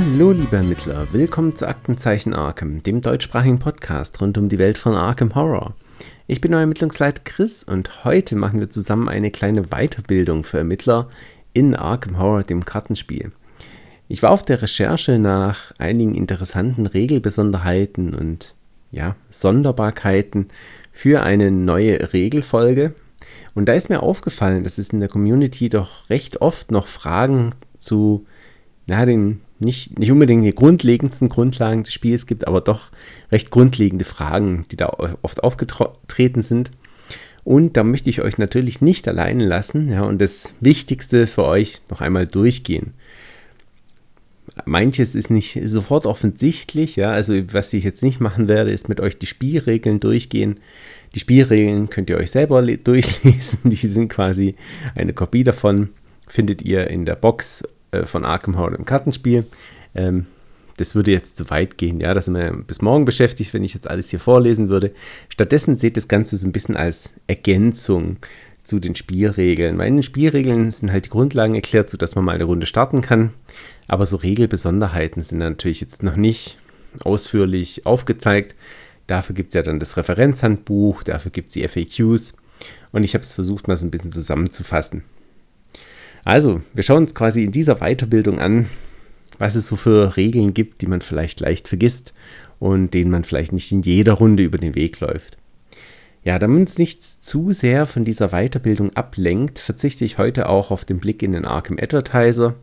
Hallo liebe Ermittler, willkommen zu Aktenzeichen Arkham, dem deutschsprachigen Podcast rund um die Welt von Arkham Horror. Ich bin euer Ermittlungsleiter Chris und heute machen wir zusammen eine kleine Weiterbildung für Ermittler in Arkham Horror, dem Kartenspiel. Ich war auf der Recherche nach einigen interessanten Regelbesonderheiten und ja, Sonderbarkeiten für eine neue Regelfolge. Und da ist mir aufgefallen, dass es in der Community doch recht oft noch Fragen zu na, den nicht, nicht unbedingt die grundlegendsten Grundlagen des Spiels gibt, aber doch recht grundlegende Fragen, die da oft aufgetreten sind. Und da möchte ich euch natürlich nicht alleine lassen ja, und das Wichtigste für euch noch einmal durchgehen. Manches ist nicht sofort offensichtlich, ja, also was ich jetzt nicht machen werde, ist mit euch die Spielregeln durchgehen. Die Spielregeln könnt ihr euch selber durchlesen, die sind quasi eine Kopie davon, findet ihr in der Box äh, von Arkham Horror im Kartenspiel. Ähm, das würde jetzt zu weit gehen, ja, da sind wir bis morgen beschäftigt, wenn ich jetzt alles hier vorlesen würde. Stattdessen seht das Ganze so ein bisschen als Ergänzung zu den Spielregeln. Weil in den Spielregeln sind halt die Grundlagen erklärt, sodass man mal eine Runde starten kann. Aber so Regelbesonderheiten sind natürlich jetzt noch nicht ausführlich aufgezeigt. Dafür gibt es ja dann das Referenzhandbuch, dafür gibt es die FAQs. Und ich habe es versucht, mal so ein bisschen zusammenzufassen. Also, wir schauen uns quasi in dieser Weiterbildung an, was es so für Regeln gibt, die man vielleicht leicht vergisst und denen man vielleicht nicht in jeder Runde über den Weg läuft. Ja, damit uns nichts zu sehr von dieser Weiterbildung ablenkt, verzichte ich heute auch auf den Blick in den Arkham Advertiser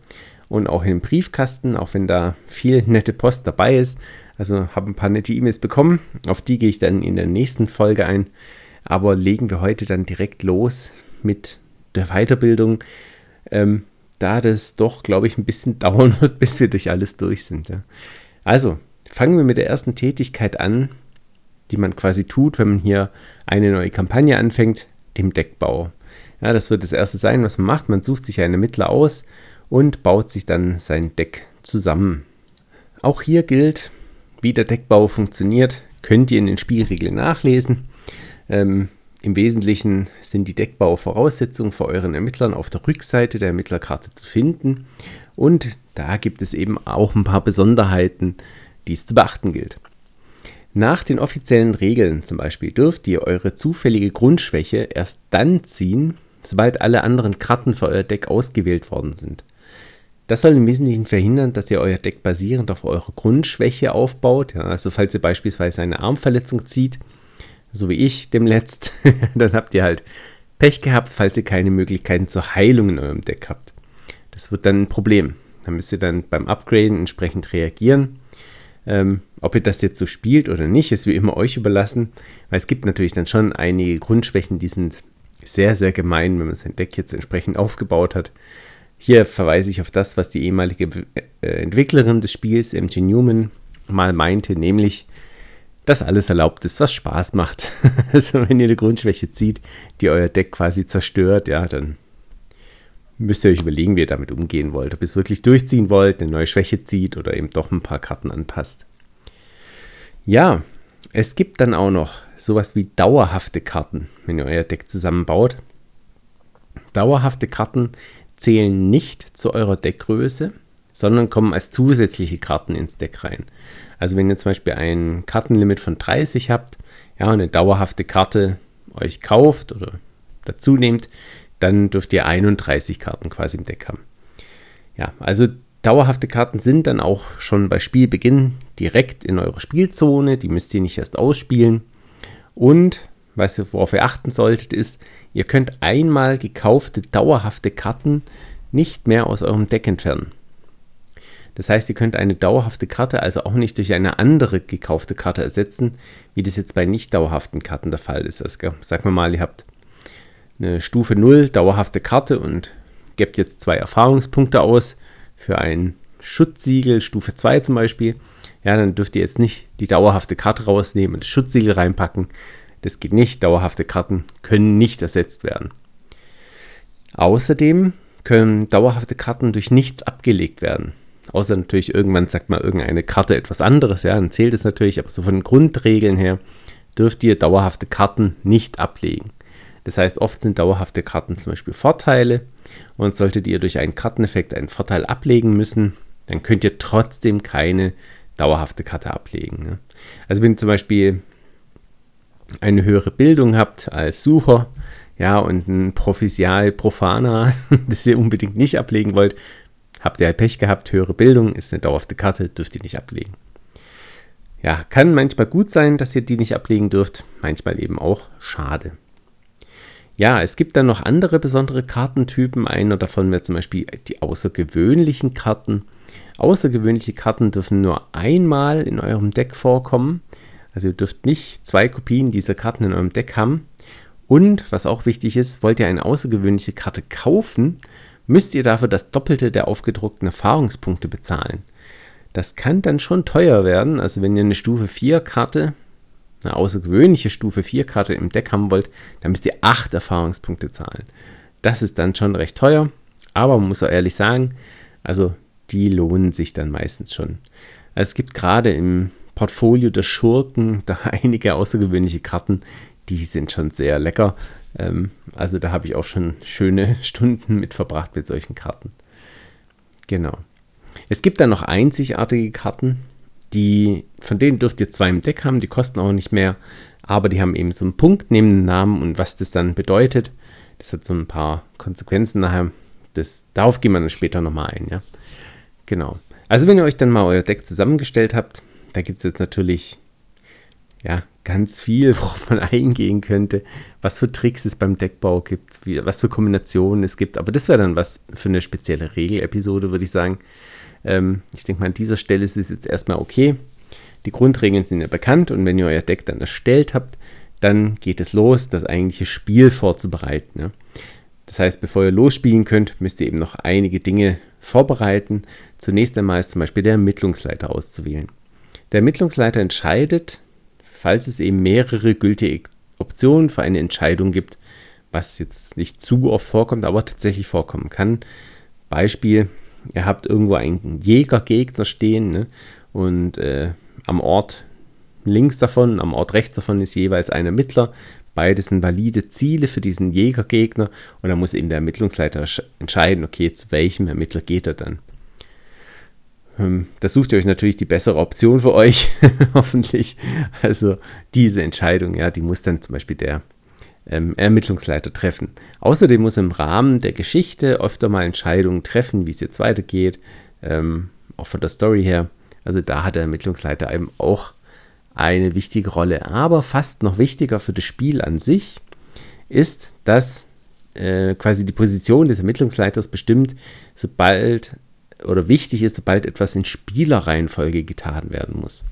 und auch in den Briefkasten, auch wenn da viel nette Post dabei ist. Also habe ein paar nette E-Mails bekommen, auf die gehe ich dann in der nächsten Folge ein. Aber legen wir heute dann direkt los mit der Weiterbildung, ähm, da das doch, glaube ich, ein bisschen dauern wird, bis wir durch alles durch sind. Ja. Also, fangen wir mit der ersten Tätigkeit an, die man quasi tut, wenn man hier eine neue Kampagne anfängt, dem Deckbau. Ja, das wird das erste sein, was man macht. Man sucht sich einen Ermittler aus und baut sich dann sein Deck zusammen. Auch hier gilt, wie der Deckbau funktioniert, könnt ihr in den Spielregeln nachlesen. Ähm, im Wesentlichen sind die Deckbauvoraussetzungen für euren Ermittlern auf der Rückseite der Ermittlerkarte zu finden und da gibt es eben auch ein paar Besonderheiten, die es zu beachten gilt. Nach den offiziellen Regeln zum Beispiel dürft ihr eure zufällige Grundschwäche erst dann ziehen, sobald alle anderen Karten für euer Deck ausgewählt worden sind. Das soll im Wesentlichen verhindern, dass ihr euer Deck basierend auf eurer Grundschwäche aufbaut. Ja, also falls ihr beispielsweise eine Armverletzung zieht, so wie ich dem letzt, dann habt ihr halt Pech gehabt, falls ihr keine Möglichkeiten zur Heilung in eurem Deck habt. Das wird dann ein Problem. Da müsst ihr dann beim Upgraden entsprechend reagieren. Ähm, ob ihr das jetzt so spielt oder nicht, ist wie immer euch überlassen. Weil es gibt natürlich dann schon einige Grundschwächen, die sind sehr, sehr gemein, wenn man sein Deck jetzt entsprechend aufgebaut hat. Hier verweise ich auf das, was die ehemalige äh, Entwicklerin des Spiels, MG Newman, mal meinte, nämlich, dass alles erlaubt ist, was Spaß macht. also wenn ihr eine Grundschwäche zieht, die euer Deck quasi zerstört, ja, dann müsst ihr euch überlegen, wie ihr damit umgehen wollt. Ob ihr es wirklich durchziehen wollt, eine neue Schwäche zieht oder eben doch ein paar Karten anpasst. Ja, es gibt dann auch noch sowas wie dauerhafte Karten, wenn ihr euer Deck zusammenbaut. Dauerhafte Karten zählen nicht zu eurer Deckgröße, sondern kommen als zusätzliche Karten ins Deck rein. Also wenn ihr zum Beispiel ein Kartenlimit von 30 habt, ja, eine dauerhafte Karte euch kauft oder dazu nehmt, dann dürft ihr 31 Karten quasi im Deck haben. Ja, also dauerhafte Karten sind dann auch schon bei Spielbeginn direkt in eurer Spielzone, die müsst ihr nicht erst ausspielen. Und was ihr, worauf ihr achten solltet, ist, ihr könnt einmal gekaufte dauerhafte Karten nicht mehr aus eurem Deck entfernen. Das heißt, ihr könnt eine dauerhafte Karte also auch nicht durch eine andere gekaufte Karte ersetzen, wie das jetzt bei nicht dauerhaften Karten der Fall ist. Also sagen wir mal, ihr habt eine Stufe 0 dauerhafte Karte und gebt jetzt zwei Erfahrungspunkte aus für ein Schutzsiegel, Stufe 2 zum Beispiel. Ja, dann dürft ihr jetzt nicht die dauerhafte Karte rausnehmen und das Schutzsiegel reinpacken. Das geht nicht. Dauerhafte Karten können nicht ersetzt werden. Außerdem können dauerhafte Karten durch nichts abgelegt werden. Außer natürlich irgendwann sagt mal irgendeine Karte etwas anderes, ja, dann zählt es natürlich, aber so von Grundregeln her dürft ihr dauerhafte Karten nicht ablegen. Das heißt, oft sind dauerhafte Karten zum Beispiel Vorteile und solltet ihr durch einen Karteneffekt einen Vorteil ablegen müssen, dann könnt ihr trotzdem keine dauerhafte Karte ablegen. Ne? Also wenn ihr zum Beispiel eine höhere Bildung habt als Sucher, ja, und ein Prophesial Profana, das ihr unbedingt nicht ablegen wollt, habt ihr halt Pech gehabt, höhere Bildung, ist eine dauerhafte Karte, dürft ihr nicht ablegen. Ja, kann manchmal gut sein, dass ihr die nicht ablegen dürft, manchmal eben auch schade. Ja, es gibt dann noch andere besondere Kartentypen. Einer davon wäre zum Beispiel die außergewöhnlichen Karten. Außergewöhnliche Karten dürfen nur einmal in eurem Deck vorkommen. Also ihr dürft nicht zwei Kopien dieser Karten in eurem Deck haben. Und was auch wichtig ist, wollt ihr eine außergewöhnliche Karte kaufen, müsst ihr dafür das Doppelte der aufgedruckten Erfahrungspunkte bezahlen. Das kann dann schon teuer werden. Also wenn ihr eine Stufe 4 Karte, eine außergewöhnliche Stufe 4 Karte im Deck haben wollt, dann müsst ihr 8 Erfahrungspunkte zahlen. Das ist dann schon recht teuer, aber man muss auch ehrlich sagen, also die lohnen sich dann meistens schon. Also es gibt gerade im Portfolio der Schurken da einige außergewöhnliche Karten, die sind schon sehr lecker. Ähm, also da habe ich auch schon schöne Stunden mit verbracht mit solchen Karten. Genau. Es gibt dann noch einzigartige Karten, die, von denen dürft ihr zwei im Deck haben, die kosten auch nicht mehr, aber die haben eben so einen Punkt neben dem Namen und was das dann bedeutet, das hat so ein paar Konsequenzen nachher. Das, darauf gehen wir dann später nochmal ein, ja. Genau. Also wenn ihr euch dann mal euer Deck zusammengestellt habt, da gibt es jetzt natürlich ja, ganz viel, worauf man eingehen könnte, was für Tricks es beim Deckbau gibt, wie, was für Kombinationen es gibt. Aber das wäre dann was für eine spezielle Regelepisode, würde ich sagen. Ähm, ich denke mal, an dieser Stelle ist es jetzt erstmal okay. Die Grundregeln sind ja bekannt und wenn ihr euer Deck dann erstellt habt, dann geht es los, das eigentliche Spiel vorzubereiten. Ja. Das heißt, bevor ihr losspielen könnt, müsst ihr eben noch einige Dinge vorbereiten. Zunächst einmal ist zum Beispiel der Ermittlungsleiter auszuwählen. Der Ermittlungsleiter entscheidet, falls es eben mehrere gültige Optionen für eine Entscheidung gibt, was jetzt nicht zu oft vorkommt, aber tatsächlich vorkommen kann. Beispiel, ihr habt irgendwo einen Jägergegner stehen ne? und äh, am Ort links davon, am Ort rechts davon ist jeweils ein Ermittler. Beides sind valide Ziele für diesen Jägergegner und dann muss eben der Ermittlungsleiter entscheiden, okay, zu welchem Ermittler geht er dann. Ähm, da sucht ihr euch natürlich die bessere Option für euch, hoffentlich. Also diese Entscheidung, ja, die muss dann zum Beispiel der ähm, Ermittlungsleiter treffen. Außerdem muss im Rahmen der Geschichte öfter mal Entscheidungen treffen, wie es jetzt weitergeht, ähm, auch von der Story her. Also da hat der Ermittlungsleiter eben auch eine wichtige Rolle. Aber fast noch wichtiger für das Spiel an sich ist, dass äh, quasi die Position des Ermittlungsleiters bestimmt, sobald oder wichtig ist, sobald etwas in Spielerreihenfolge getan werden muss.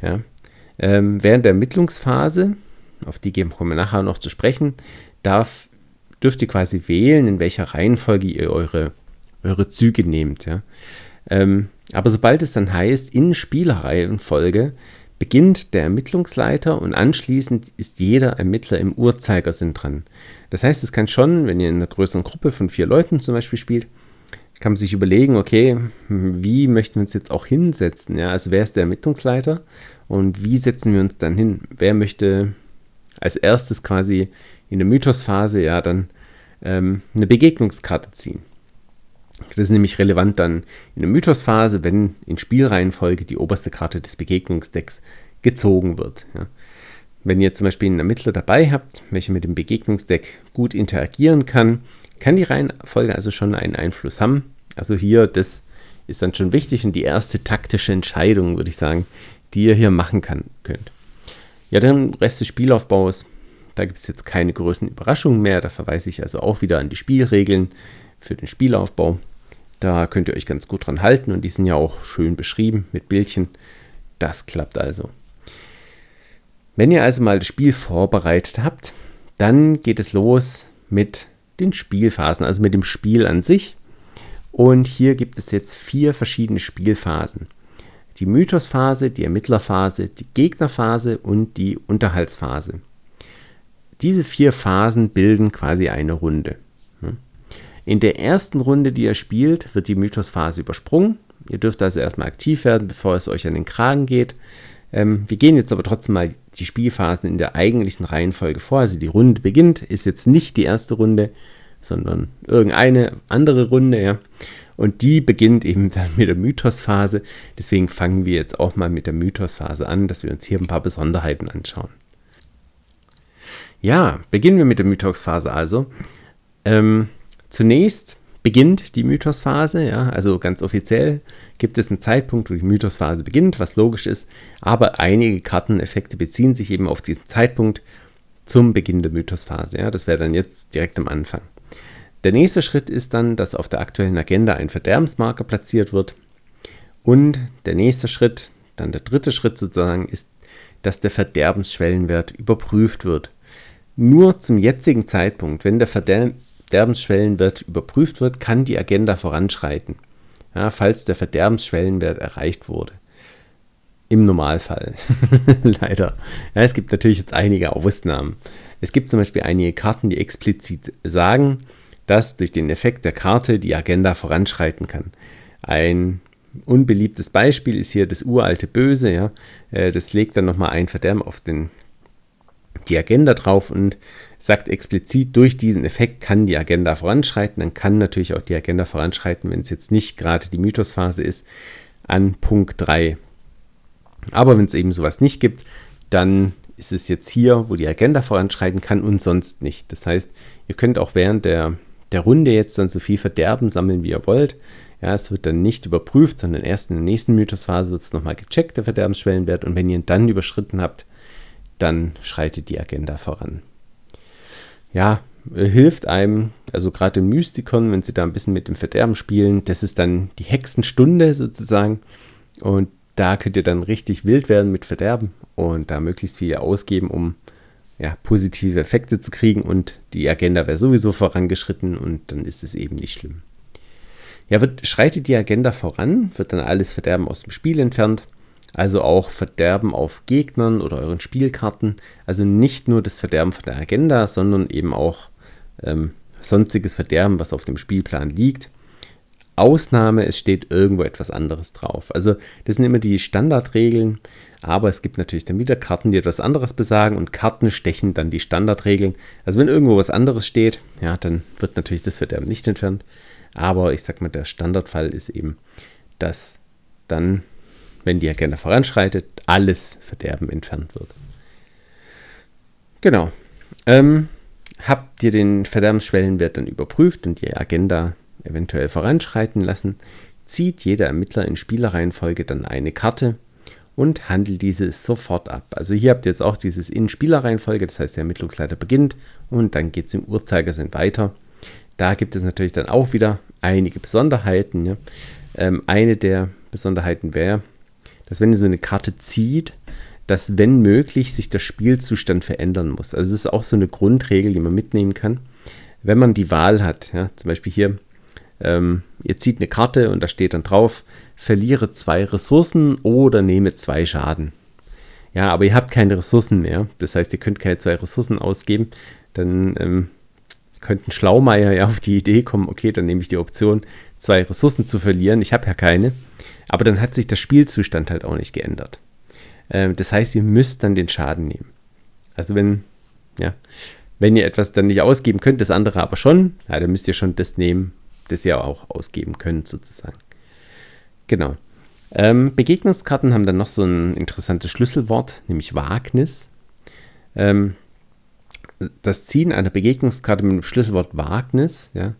Ja? Ähm, während der Ermittlungsphase, auf die kommen wir nachher noch zu sprechen, darf, dürft ihr quasi wählen, in welcher Reihenfolge ihr eure, eure Züge nehmt. Ja? Ähm, aber sobald es dann heißt, in Spielerreihenfolge, beginnt der Ermittlungsleiter und anschließend ist jeder Ermittler im Uhrzeigersinn dran. Das heißt, es kann schon, wenn ihr in einer größeren Gruppe von vier Leuten zum Beispiel spielt, kann man sich überlegen, okay, wie möchten wir uns jetzt auch hinsetzen? Ja, also wer ist der Ermittlungsleiter und wie setzen wir uns dann hin? Wer möchte als erstes quasi in der Mythosphase ja dann ähm, eine Begegnungskarte ziehen? Das ist nämlich relevant dann in der Mythosphase, wenn in Spielreihenfolge die oberste Karte des Begegnungsdecks gezogen wird. Ja. Wenn ihr zum Beispiel einen Ermittler dabei habt, welcher mit dem Begegnungsdeck gut interagieren kann, kann die Reihenfolge also schon einen Einfluss haben. Also hier, das ist dann schon wichtig und die erste taktische Entscheidung, würde ich sagen, die ihr hier machen kann, könnt. Ja, dann Rest des Spielaufbaus. Da gibt es jetzt keine größeren Überraschungen mehr. Da verweise ich also auch wieder an die Spielregeln für den Spielaufbau. Da könnt ihr euch ganz gut dran halten und die sind ja auch schön beschrieben mit Bildchen. Das klappt also. Wenn ihr also mal das Spiel vorbereitet habt, dann geht es los mit den Spielphasen, also mit dem Spiel an sich. Und hier gibt es jetzt vier verschiedene Spielphasen. Die Mythosphase, die Ermittlerphase, die Gegnerphase und die Unterhaltsphase. Diese vier Phasen bilden quasi eine Runde. In der ersten Runde, die ihr spielt, wird die Mythosphase übersprungen. Ihr dürft also erstmal aktiv werden, bevor es euch an den Kragen geht. Ähm, wir gehen jetzt aber trotzdem mal die Spielphasen in der eigentlichen Reihenfolge vor. Also die Runde beginnt, ist jetzt nicht die erste Runde sondern irgendeine andere Runde, ja. Und die beginnt eben dann mit der Mythosphase. Deswegen fangen wir jetzt auch mal mit der Mythosphase an, dass wir uns hier ein paar Besonderheiten anschauen. Ja, beginnen wir mit der Mythosphase also. Ähm, zunächst beginnt die Mythosphase, ja, also ganz offiziell gibt es einen Zeitpunkt, wo die Mythosphase beginnt, was logisch ist, aber einige Karteneffekte beziehen sich eben auf diesen Zeitpunkt zum Beginn der Mythosphase, ja, das wäre dann jetzt direkt am Anfang. Der nächste Schritt ist dann, dass auf der aktuellen Agenda ein Verderbensmarker platziert wird und der nächste Schritt, dann der dritte Schritt sozusagen, ist, dass der Verderbensschwellenwert überprüft wird. Nur zum jetzigen Zeitpunkt, wenn der Verderb Verderbensschwellenwert überprüft wird, kann die Agenda voranschreiten, ja, falls der Verderbensschwellenwert erreicht wurde. Im Normalfall. Leider. Ja, es gibt natürlich jetzt einige Ausnahmen. Es gibt zum Beispiel einige Karten, die explizit sagen, dass durch den Effekt der Karte die Agenda voranschreiten kann. Ein unbeliebtes Beispiel ist hier das uralte Böse. Ja? Äh, das legt dann nochmal ein Verderben auf den, die Agenda drauf und sagt explizit, durch diesen Effekt kann die Agenda voranschreiten. Dann kann natürlich auch die Agenda voranschreiten, wenn es jetzt nicht gerade die Mythosphase ist, an Punkt 3. Aber wenn es eben sowas nicht gibt, dann ist es jetzt hier, wo die Agenda voranschreiten kann und sonst nicht. Das heißt, ihr könnt auch während der, der Runde jetzt dann so viel Verderben sammeln, wie ihr wollt. Ja, es wird dann nicht überprüft, sondern erst in der nächsten Mythosphase wird es nochmal gecheckt, der Verderbensschwellenwert. Und wenn ihr ihn dann überschritten habt, dann schreitet die Agenda voran ja, äh, hilft einem, also gerade im Mystikon, wenn sie da ein bisschen mit dem Verderben spielen, das ist dann die Hexenstunde sozusagen. Und da könnt ihr dann richtig wild werden mit Verderben und da möglichst viel ausgeben, um ja, positive Effekte zu kriegen und die Agenda wäre sowieso vorangeschritten und dann ist es eben nicht schlimm. Ja, wird, schreitet die Agenda voran, wird dann alles Verderben aus dem Spiel entfernt also auch Verderben auf Gegnern oder euren Spielkarten. Also nicht nur das Verderben von der Agenda, sondern eben auch ähm, sonstiges Verderben, was auf dem Spielplan liegt. Ausnahme, es steht irgendwo etwas anderes drauf. Also das sind immer die Standardregeln, aber es gibt natürlich dann wieder Karten, die etwas anderes besagen und Karten stechen dann die Standardregeln. Also wenn irgendwo was anderes steht, ja, dann wird natürlich das Verderben nicht entfernt. Aber ich sag mal, der Standardfall ist eben, dass dann wenn die Agenda voranschreitet, alles Verderben entfernt wird. Genau. Ähm, habt ihr den Verderbensschwellenwert dann überprüft und die Agenda eventuell voranschreiten lassen, zieht jeder Ermittler in Spielerreihenfolge dann eine Karte und handelt diese sofort ab. Also hier habt ihr jetzt auch dieses in Spielerreihenfolge, das heißt der Ermittlungsleiter beginnt und dann geht es im Uhrzeigersinn weiter. Da gibt es natürlich dann auch wieder einige Besonderheiten. Ja. Ähm, eine der Besonderheiten wäre, dass wenn ihr so eine Karte zieht, dass wenn möglich sich der Spielzustand verändern muss. Also es ist auch so eine Grundregel, die man mitnehmen kann. Wenn man die Wahl hat, ja, zum Beispiel hier, ähm, ihr zieht eine Karte und da steht dann drauf, verliere zwei Ressourcen oder nehme zwei Schaden. Ja, aber ihr habt keine Ressourcen mehr. Das heißt, ihr könnt keine zwei Ressourcen ausgeben. Dann ähm, könnte ein Schlaumeier ja auf die Idee kommen, okay, dann nehme ich die Option, zwei Ressourcen zu verlieren. Ich habe ja keine. Aber dann hat sich der Spielzustand halt auch nicht geändert. Ähm, das heißt, ihr müsst dann den Schaden nehmen. Also wenn, ja, wenn ihr etwas dann nicht ausgeben könnt, das andere aber schon, ja, dann müsst ihr schon das nehmen, das ihr auch ausgeben könnt, sozusagen. Genau. Ähm, Begegnungskarten haben dann noch so ein interessantes Schlüsselwort, nämlich Wagnis. Ähm, das Ziehen einer Begegnungskarte mit dem Schlüsselwort Wagnis ja,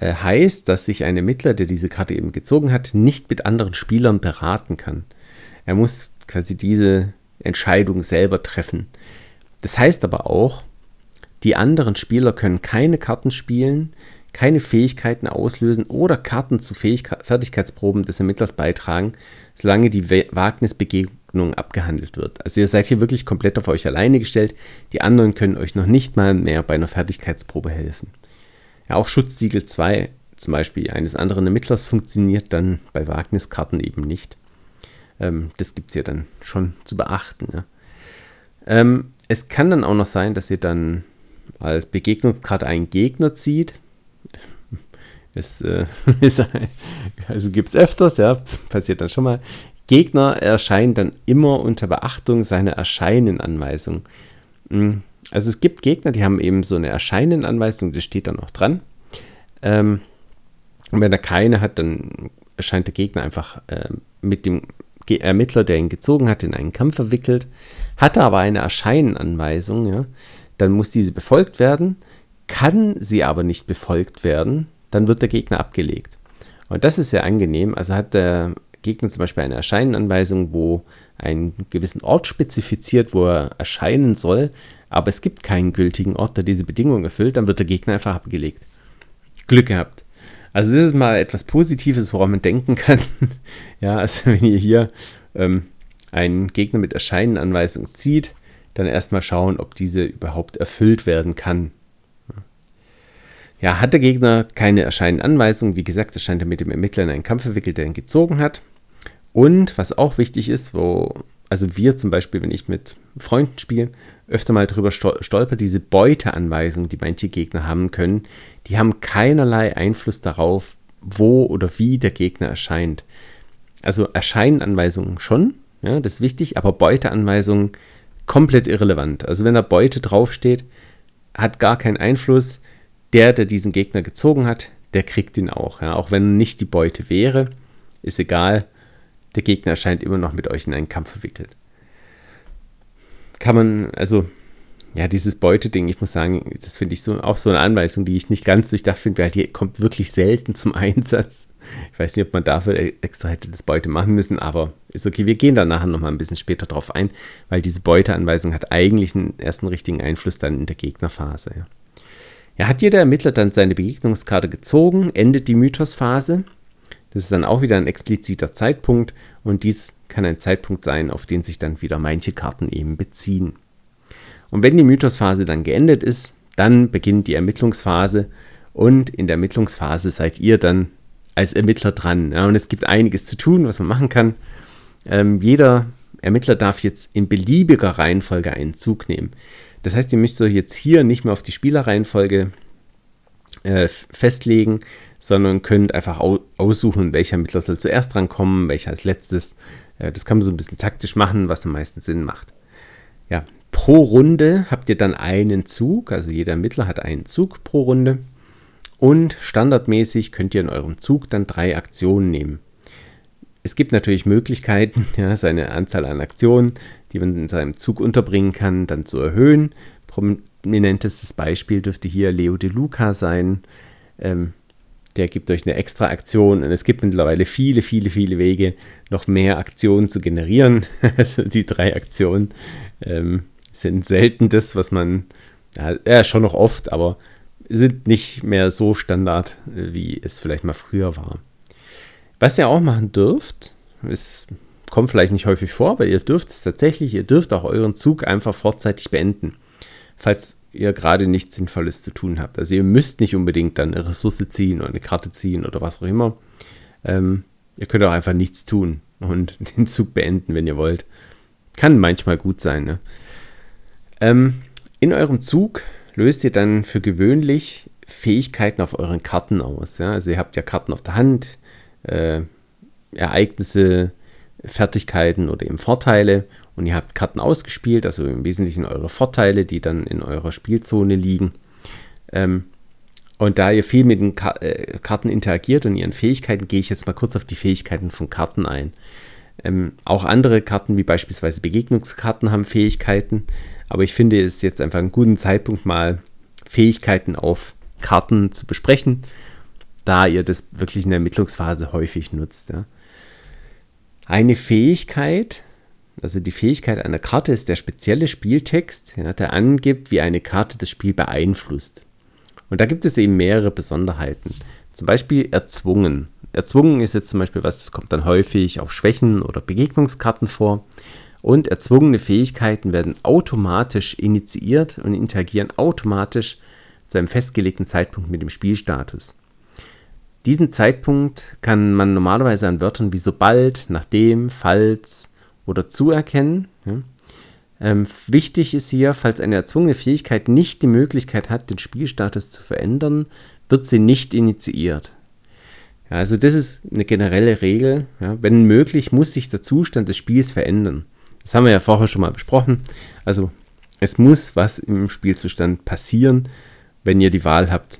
heißt, dass sich ein Ermittler, der diese Karte eben gezogen hat, nicht mit anderen Spielern beraten kann. Er muss quasi diese Entscheidung selber treffen. Das heißt aber auch, die anderen Spieler können keine Karten spielen, keine Fähigkeiten auslösen oder Karten zu Fähigkeit Fertigkeitsproben des Ermittlers beitragen, solange die Wagnisbegegnung abgehandelt wird. Also ihr seid hier wirklich komplett auf euch alleine gestellt. Die anderen können euch noch nicht mal mehr bei einer Fertigkeitsprobe helfen. Ja, auch Schutzsiegel 2 zum Beispiel eines anderen Ermittlers funktioniert dann bei Wagniskarten eben nicht. Ähm, das gibt es ja dann schon zu beachten. Ja. Ähm, es kann dann auch noch sein, dass ihr dann als Begegnungskarte einen Gegner zieht. Es äh, also gibt es öfters, ja, passiert dann schon mal. Gegner erscheinen dann immer unter Beachtung seiner Erscheinenanweisung. Hm, also es gibt Gegner, die haben eben so eine Erscheinenanweisung, das steht dann auch dran. Ähm, und wenn er keine hat, dann erscheint der Gegner einfach äh, mit dem Ge Ermittler, der ihn gezogen hat, in einen Kampf verwickelt. Hat er aber eine Erscheinenanweisung, ja, dann muss diese befolgt werden. Kann sie aber nicht befolgt werden, dann wird der Gegner abgelegt. Und das ist sehr angenehm. Also hat der Gegner zum Beispiel eine Erscheinenanweisung, wo einen gewissen Ort spezifiziert, wo er erscheinen soll, aber es gibt keinen gültigen Ort, der diese Bedingung erfüllt, dann wird der Gegner einfach abgelegt. Glück gehabt. Also das ist mal etwas Positives, woran man denken kann. ja, also wenn ihr hier ähm, einen Gegner mit Erscheinenanweisung zieht, dann erstmal schauen, ob diese überhaupt erfüllt werden kann. Ja, hat der Gegner keine Erscheinenanweisung, wie gesagt, erscheint er mit dem Ermittler in einen Kampf verwickelt, der ihn gezogen hat. Und was auch wichtig ist, wo, also wir zum Beispiel, wenn ich mit Freunden spiele, öfter mal drüber stolper, diese Beuteanweisungen, die manche Gegner haben können, die haben keinerlei Einfluss darauf, wo oder wie der Gegner erscheint. Also Erscheinenanweisungen schon, ja, das ist wichtig, aber Beuteanweisungen komplett irrelevant. Also wenn da Beute draufsteht, hat gar keinen Einfluss. Der, der diesen Gegner gezogen hat, der kriegt ihn auch. Ja. Auch wenn nicht die Beute wäre, ist egal. Der Gegner erscheint immer noch mit euch in einen Kampf verwickelt kann man, also ja, dieses Beuteding, ich muss sagen, das finde ich so, auch so eine Anweisung, die ich nicht ganz durchdacht finde, weil die kommt wirklich selten zum Einsatz. Ich weiß nicht, ob man dafür extra hätte das Beute machen müssen, aber ist okay. Wir gehen da nachher nochmal ein bisschen später drauf ein, weil diese Beuteanweisung hat eigentlich einen ersten richtigen Einfluss dann in der Gegnerphase. Ja. ja, hat jeder Ermittler dann seine Begegnungskarte gezogen, endet die Mythosphase. Das ist dann auch wieder ein expliziter Zeitpunkt und dies kann ein Zeitpunkt sein, auf den sich dann wieder manche Karten eben beziehen. Und wenn die Mythosphase dann geendet ist, dann beginnt die Ermittlungsphase und in der Ermittlungsphase seid ihr dann als Ermittler dran. Ja, und es gibt einiges zu tun, was man machen kann. Ähm, jeder Ermittler darf jetzt in beliebiger Reihenfolge einen Zug nehmen. Das heißt, ihr müsst euch jetzt hier nicht mehr auf die Spielerreihenfolge äh, festlegen, sondern könnt einfach au aussuchen, welcher Ermittler soll zuerst drankommen, welcher als letztes. Äh, das kann man so ein bisschen taktisch machen, was am meisten Sinn macht. Ja, pro Runde habt ihr dann einen Zug, also jeder Ermittler hat einen Zug pro Runde. Und standardmäßig könnt ihr in eurem Zug dann drei Aktionen nehmen. Es gibt natürlich Möglichkeiten, ja, seine Anzahl an Aktionen, die man in seinem Zug unterbringen kann, dann zu erhöhen. Prominentestes Beispiel dürfte hier Leo De Luca sein. Ähm, der gibt euch eine extra Aktion und es gibt mittlerweile viele, viele, viele Wege, noch mehr Aktionen zu generieren. Also die drei Aktionen ähm, sind selten das, was man, ja, ja, schon noch oft, aber sind nicht mehr so Standard, äh, wie es vielleicht mal früher war. Was ihr auch machen dürft, es kommt vielleicht nicht häufig vor, aber ihr dürft es tatsächlich, ihr dürft auch euren Zug einfach vorzeitig beenden. Falls ihr gerade nichts Sinnvolles zu tun habt. Also ihr müsst nicht unbedingt dann eine Ressource ziehen oder eine Karte ziehen oder was auch immer. Ähm, ihr könnt auch einfach nichts tun und den Zug beenden, wenn ihr wollt. Kann manchmal gut sein. Ne? Ähm, in eurem Zug löst ihr dann für gewöhnlich Fähigkeiten auf euren Karten aus. Ja? Also ihr habt ja Karten auf der Hand, äh, Ereignisse, Fertigkeiten oder eben Vorteile und ihr habt Karten ausgespielt, also im Wesentlichen eure Vorteile, die dann in eurer Spielzone liegen. Ähm, und da ihr viel mit den Ka äh, Karten interagiert und ihren Fähigkeiten, gehe ich jetzt mal kurz auf die Fähigkeiten von Karten ein. Ähm, auch andere Karten, wie beispielsweise Begegnungskarten, haben Fähigkeiten. Aber ich finde es jetzt einfach einen guten Zeitpunkt, mal Fähigkeiten auf Karten zu besprechen, da ihr das wirklich in der Ermittlungsphase häufig nutzt. Ja. Eine Fähigkeit, also die Fähigkeit einer Karte ist der spezielle Spieltext, ja, der angibt, wie eine Karte das Spiel beeinflusst. Und da gibt es eben mehrere Besonderheiten. Zum Beispiel erzwungen. Erzwungen ist jetzt zum Beispiel was, das kommt dann häufig auf Schwächen oder Begegnungskarten vor. Und erzwungene Fähigkeiten werden automatisch initiiert und interagieren automatisch zu einem festgelegten Zeitpunkt mit dem Spielstatus. Diesen Zeitpunkt kann man normalerweise an Wörtern wie sobald, nachdem, falls, oder zuerkennen. Ja. Ähm, wichtig ist hier, falls eine erzwungene Fähigkeit nicht die Möglichkeit hat, den Spielstatus zu verändern, wird sie nicht initiiert. Ja, also das ist eine generelle Regel. Ja. Wenn möglich, muss sich der Zustand des Spiels verändern. Das haben wir ja vorher schon mal besprochen. Also es muss was im Spielzustand passieren, wenn ihr die Wahl habt,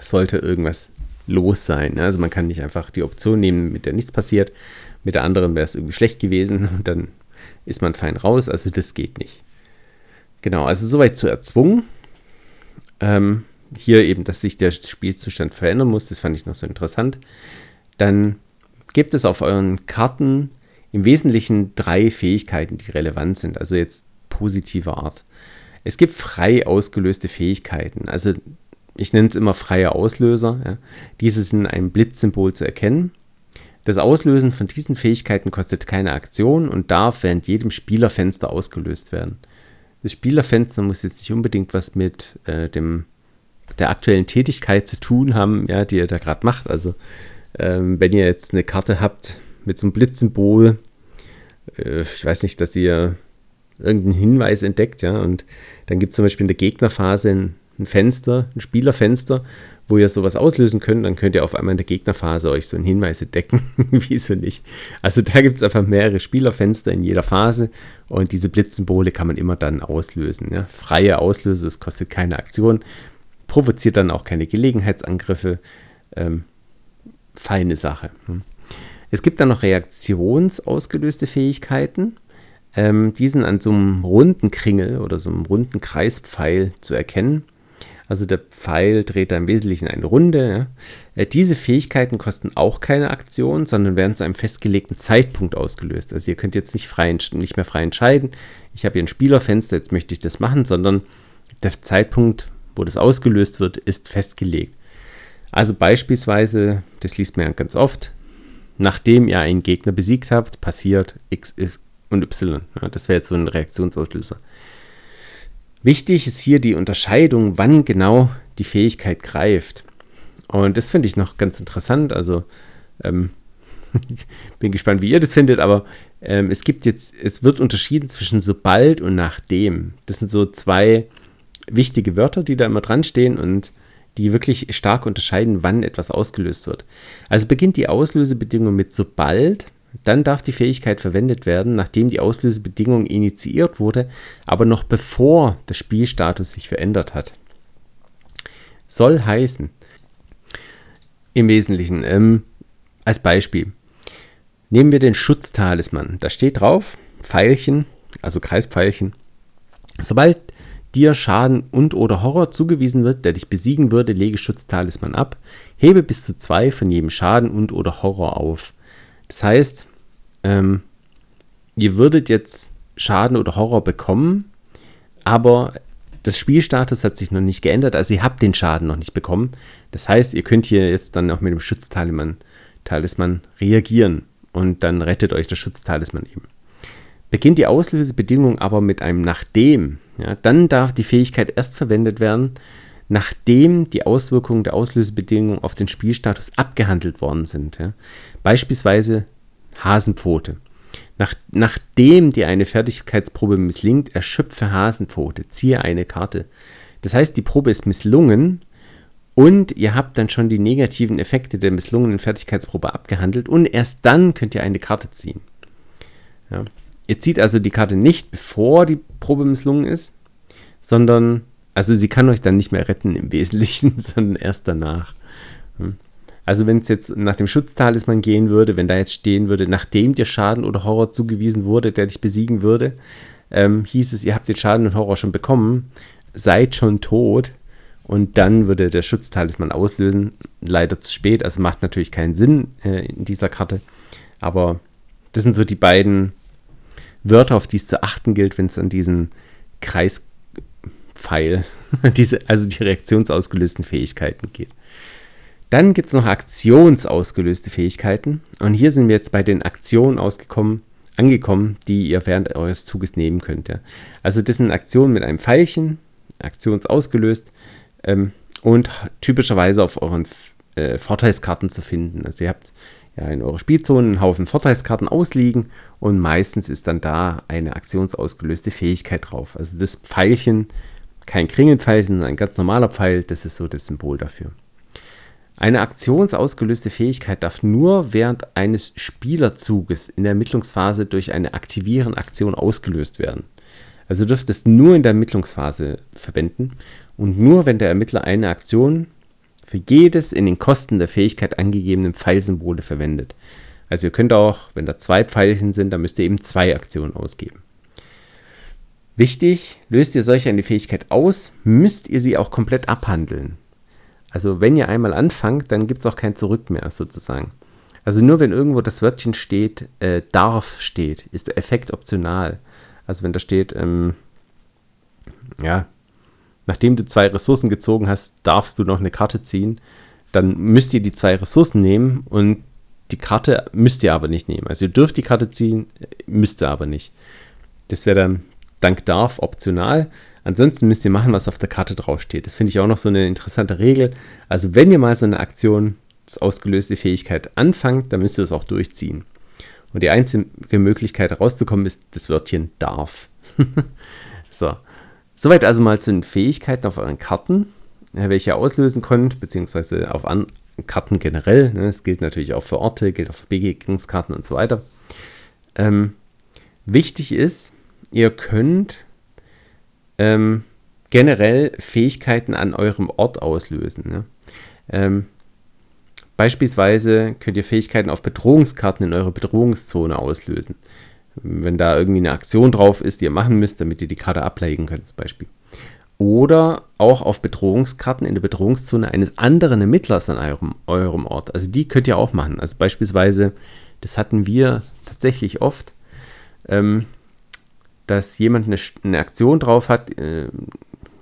sollte irgendwas los sein. Also man kann nicht einfach die Option nehmen, mit der nichts passiert. Mit der anderen wäre es irgendwie schlecht gewesen und dann ist man fein raus. Also das geht nicht. Genau, also soweit zu erzwungen. Ähm, hier eben, dass sich der Spielzustand verändern muss, das fand ich noch so interessant. Dann gibt es auf euren Karten im Wesentlichen drei Fähigkeiten, die relevant sind, also jetzt positiver Art. Es gibt frei ausgelöste Fähigkeiten, also ich nenne es immer freie Auslöser. Ja. Diese sind in einem Blitzsymbol zu erkennen. Das Auslösen von diesen Fähigkeiten kostet keine Aktion und darf während jedem Spielerfenster ausgelöst werden. Das Spielerfenster muss jetzt nicht unbedingt was mit äh, dem, der aktuellen Tätigkeit zu tun haben, ja, die ihr da gerade macht. Also ähm, wenn ihr jetzt eine Karte habt mit so einem Blitzsymbol, äh, ich weiß nicht, dass ihr irgendeinen Hinweis entdeckt, ja, und dann gibt es zum Beispiel in der Gegnerphase ein, ein Fenster, ein Spielerfenster, wo ihr sowas auslösen könnt, dann könnt ihr auf einmal in der Gegnerphase euch so einen Hinweis entdecken. Wieso nicht? Also da gibt es einfach mehrere Spielerfenster in jeder Phase und diese Blitzsymbole kann man immer dann auslösen. Ja? Freie Auslöse, das kostet keine Aktion, provoziert dann auch keine Gelegenheitsangriffe. Ähm, feine Sache. Hm. Es gibt dann noch reaktionsausgelöste Fähigkeiten. Ähm, die an so einem runden Kringel oder so einem runden Kreispfeil zu erkennen. Also der Pfeil dreht da im Wesentlichen eine Runde. Ja. Äh, diese Fähigkeiten kosten auch keine Aktion, sondern werden zu einem festgelegten Zeitpunkt ausgelöst. Also ihr könnt jetzt nicht, frei, nicht mehr frei entscheiden, ich habe hier ein Spielerfenster, jetzt möchte ich das machen, sondern der Zeitpunkt, wo das ausgelöst wird, ist festgelegt. Also beispielsweise, das liest man ja ganz oft, nachdem ihr einen Gegner besiegt habt, passiert X und Y. Ja, das wäre jetzt so ein Reaktionsauslöser. Wichtig ist hier die Unterscheidung, wann genau die Fähigkeit greift. Und das finde ich noch ganz interessant. Also, ähm, bin gespannt, wie ihr das findet, aber ähm, es gibt jetzt, es wird unterschieden zwischen sobald und nachdem. Das sind so zwei wichtige Wörter, die da immer dran stehen und die wirklich stark unterscheiden, wann etwas ausgelöst wird. Also beginnt die Auslösebedingung mit sobald, dann darf die Fähigkeit verwendet werden, nachdem die Auslösebedingung initiiert wurde, aber noch bevor der Spielstatus sich verändert hat. Soll heißen, im Wesentlichen, ähm, als Beispiel, nehmen wir den Schutztalisman. Da steht drauf, Pfeilchen, also Kreispfeilchen. Sobald dir Schaden und oder Horror zugewiesen wird, der dich besiegen würde, lege Schutztalisman ab. Hebe bis zu zwei von jedem Schaden und oder Horror auf. Das heißt, ähm, ihr würdet jetzt Schaden oder Horror bekommen, aber das Spielstatus hat sich noch nicht geändert, also ihr habt den Schaden noch nicht bekommen. Das heißt, ihr könnt hier jetzt dann auch mit dem Schutztalisman Talisman reagieren und dann rettet euch der Schutztalisman eben. Beginnt die Auslösebedingung aber mit einem nachdem, ja, dann darf die Fähigkeit erst verwendet werden, nachdem die Auswirkungen der Auslösebedingung auf den Spielstatus abgehandelt worden sind. Ja. Beispielsweise Hasenpfote. Nach, nachdem dir eine Fertigkeitsprobe misslingt, erschöpfe Hasenpfote, ziehe eine Karte. Das heißt, die Probe ist misslungen und ihr habt dann schon die negativen Effekte der misslungenen Fertigkeitsprobe abgehandelt und erst dann könnt ihr eine Karte ziehen. Ja. Ihr zieht also die Karte nicht, bevor die Probe misslungen ist, sondern, also sie kann euch dann nicht mehr retten im Wesentlichen, sondern erst danach. Also wenn es jetzt nach dem Schutztalisman gehen würde, wenn da jetzt stehen würde, nachdem dir Schaden oder Horror zugewiesen wurde, der dich besiegen würde, ähm, hieß es, ihr habt den Schaden und Horror schon bekommen, seid schon tot und dann würde der Schutztalisman auslösen. Leider zu spät, also macht natürlich keinen Sinn äh, in dieser Karte, aber das sind so die beiden Wörter, auf die es zu achten gilt, wenn es an diesen Kreispfeil, diese, also die reaktionsausgelösten Fähigkeiten geht. Dann gibt es noch aktionsausgelöste Fähigkeiten. Und hier sind wir jetzt bei den Aktionen ausgekommen, angekommen, die ihr während eures Zuges nehmen könnt. Ja. Also das sind Aktionen mit einem Pfeilchen, aktionsausgelöst ähm, und typischerweise auf euren äh, Vorteilskarten zu finden. Also ihr habt ja, in eurer Spielzone einen Haufen Vorteilskarten ausliegen und meistens ist dann da eine aktionsausgelöste Fähigkeit drauf. Also das Pfeilchen, kein Kringelpfeil, sondern ein ganz normaler Pfeil, das ist so das Symbol dafür. Eine aktionsausgelöste Fähigkeit darf nur während eines Spielerzuges in der Ermittlungsphase durch eine Aktivieren-Aktion ausgelöst werden. Also dürft es nur in der Ermittlungsphase verwenden und nur wenn der Ermittler eine Aktion für jedes in den Kosten der Fähigkeit angegebenen Pfeilsymbole verwendet. Also ihr könnt auch, wenn da zwei Pfeilchen sind, dann müsst ihr eben zwei Aktionen ausgeben. Wichtig, löst ihr solch eine Fähigkeit aus, müsst ihr sie auch komplett abhandeln. Also wenn ihr einmal anfangt, dann gibt es auch kein Zurück mehr sozusagen. Also nur wenn irgendwo das Wörtchen steht, äh, darf steht, ist der Effekt optional. Also wenn da steht, ähm, ja, nachdem du zwei Ressourcen gezogen hast, darfst du noch eine Karte ziehen, dann müsst ihr die zwei Ressourcen nehmen und die Karte müsst ihr aber nicht nehmen. Also ihr dürft die Karte ziehen, müsst ihr aber nicht. Das wäre dann dank darf optional. Ansonsten müsst ihr machen, was auf der Karte draufsteht. Das finde ich auch noch so eine interessante Regel. Also wenn ihr mal so eine Aktion, das ausgelöste Fähigkeit anfangt, dann müsst ihr es auch durchziehen. Und die einzige Möglichkeit rauszukommen ist das Wörtchen darf. so. Soweit also mal zu den Fähigkeiten auf euren Karten, welche ihr auslösen könnt, beziehungsweise auf An Karten generell. Ne? Das gilt natürlich auch für Orte, gilt auch für Begegnungskarten und so weiter. Ähm, wichtig ist, ihr könnt ähm, generell Fähigkeiten an eurem Ort auslösen. Ne? Ähm, beispielsweise könnt ihr Fähigkeiten auf Bedrohungskarten in eurer Bedrohungszone auslösen. Wenn da irgendwie eine Aktion drauf ist, die ihr machen müsst, damit ihr die Karte ablegen könnt, zum Beispiel. Oder auch auf Bedrohungskarten in der Bedrohungszone eines anderen Ermittlers an eurem, eurem Ort. Also die könnt ihr auch machen. Also beispielsweise, das hatten wir tatsächlich oft, ähm, dass jemand eine, eine Aktion drauf hat, äh,